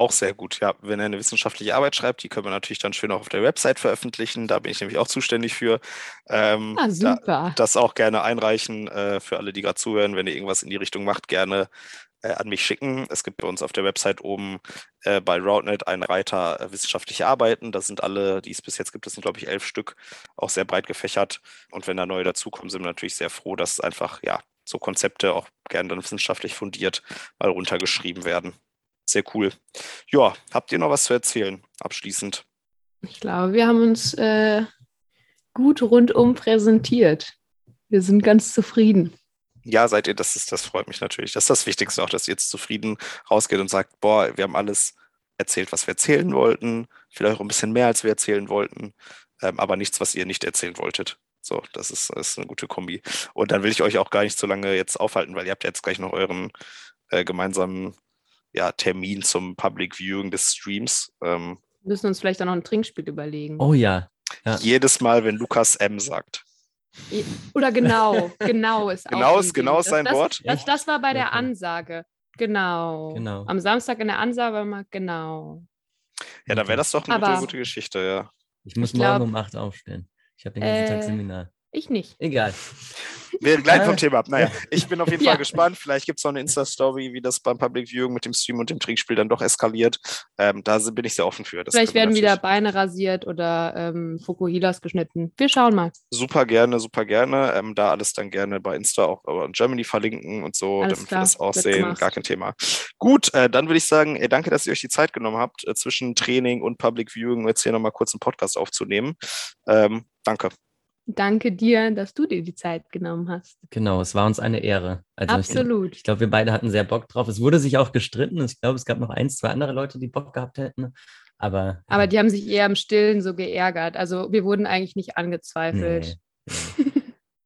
Auch sehr gut, ja. Wenn er eine wissenschaftliche Arbeit schreibt, die können wir natürlich dann schön auch auf der Website veröffentlichen. Da bin ich nämlich auch zuständig für. Ähm, Ah, da, super. das auch gerne einreichen äh, für alle, die gerade zuhören. Wenn ihr irgendwas in die Richtung macht, gerne äh, an mich schicken. Es gibt bei uns auf der Website oben äh, bei RoundNet einen Reiter äh, wissenschaftliche Arbeiten. Das sind alle, die es bis jetzt gibt, das sind glaube ich elf Stück, auch sehr breit gefächert. Und wenn da neue dazukommen, sind wir natürlich sehr froh, dass einfach ja so Konzepte auch gerne dann wissenschaftlich fundiert mal runtergeschrieben werden. Sehr cool. Ja, habt ihr noch was zu erzählen? Abschließend. Ich glaube, wir haben uns äh, gut rundum präsentiert. Wir sind ganz zufrieden. Ja, seid ihr, das ist, das freut mich natürlich. Das ist das Wichtigste auch, dass ihr jetzt zufrieden rausgeht und sagt, boah, wir haben alles erzählt, was wir erzählen wollten, vielleicht auch ein bisschen mehr, als wir erzählen wollten, ähm, aber nichts, was ihr nicht erzählen wolltet. So, das ist, das ist eine gute Kombi. Und dann will ich euch auch gar nicht so lange jetzt aufhalten, weil ihr habt ja jetzt gleich noch euren äh, gemeinsamen ja, Termin zum Public Viewing des Streams. Ähm, Wir müssen uns vielleicht auch noch ein Trinkspiel überlegen. Oh ja. Ja. Jedes Mal, wenn Lukas M sagt. Oder genau, [laughs] genau ist auch Genau ein ist- genau ist sein das, Wort? Das, das war bei der. Ansage. Genau. Genau. Am Samstag in der Ansage war mal genau. Ja, dann wäre das doch eine Aber- gute, gute Geschichte, ja. Ich muss Ich glaub- morgen um 8 aufstehen. Ich habe den ganzen Tag Äh, Seminar. Ich nicht. Egal. Wir [laughs] gleiten vom. Thema ab. Naja, ich bin auf jeden Ja. Fall gespannt. Vielleicht gibt es noch eine Insta-Story, wie das beim Public Viewing mit dem Stream und dem Trinkspiel dann doch eskaliert. Ähm, da bin ich sehr offen für. Das Vielleicht werden wieder Beine rasiert oder ähm, Fukuhilas geschnitten. Wir schauen mal. Super gerne, super gerne. Ähm, da alles dann gerne bei Insta auch in Germany verlinken und so, Alles damit klar, wir das auch wird sehen. gemacht. Gar kein Thema. Gut, äh, dann würde ich sagen, äh, danke, dass ihr euch die Zeit genommen habt, äh, zwischen Training und Public Viewing jetzt hier nochmal kurz einen Podcast aufzunehmen. Ähm, danke. Danke dir, dass du dir die Zeit genommen hast. Genau, es war uns eine Ehre. Also ich, Absolut. ich glaube, wir beide hatten sehr Bock drauf. Es wurde sich auch gestritten. Ich glaube, es gab noch eins, zwei andere Leute, die Bock gehabt hätten. Aber, Aber die haben sich eher im Stillen so geärgert. Also wir wurden eigentlich nicht angezweifelt. Nee.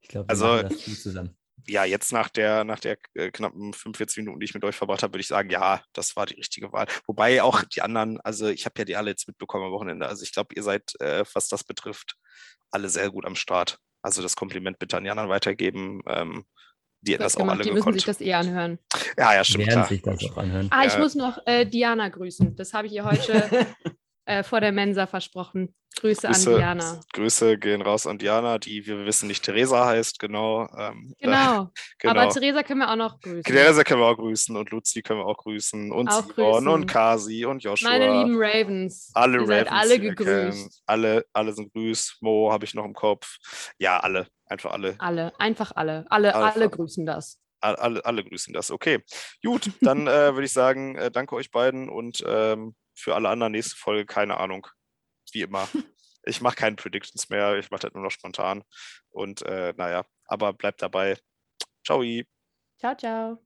Ich glaube, wir Also- das gut zusammen. ja, jetzt nach der, nach der äh, knappen 45 Minuten, die ich mit euch verbracht habe, würde ich sagen, ja, das war die richtige Wahl. Wobei auch die anderen, also ich habe ja die alle jetzt mitbekommen am Wochenende. Also ich glaube, ihr seid, äh, was das betrifft, alle sehr gut am Start. Also das Kompliment bitte an die anderen weitergeben. Ähm, die hätten das, Das auch alle. Die müssen sich das eh anhören. Ja, ja, stimmt. Werden Klar. sich das auch anhören. Ah, ich Ja. muss noch äh, Diana grüßen. Das habe ich ihr heute [laughs] äh, vor der Mensa versprochen. Grüße, Grüße, an Diana. Grüße gehen raus an Diana, die, wie wir wissen, nicht Theresa heißt, genau. Ähm, äh, Genau. [laughs] genau. Aber Theresa können wir auch noch grüßen. Theresa können wir auch grüßen und Luzi können wir auch grüßen und Auch grüßen. und Kasi und Joshua. Meine lieben Ravens. Alle Ihr seid Ravens, alle gegrüßt. Alle, alle sind grüßt. Mo habe ich noch im Kopf. Ja, alle. Einfach alle. Alle. Einfach alle. Alle, Alle alle grüßen das. alle, alle grüßen das. Okay, gut, dann äh, würde ich sagen, äh, danke euch beiden und ähm, für alle anderen nächste Folge, keine Ahnung, wie immer. [laughs] Ich mache keine Predictions mehr, ich mache das nur noch spontan. Und äh, naja, aber bleibt dabei. Ciao. Ciao, ciao.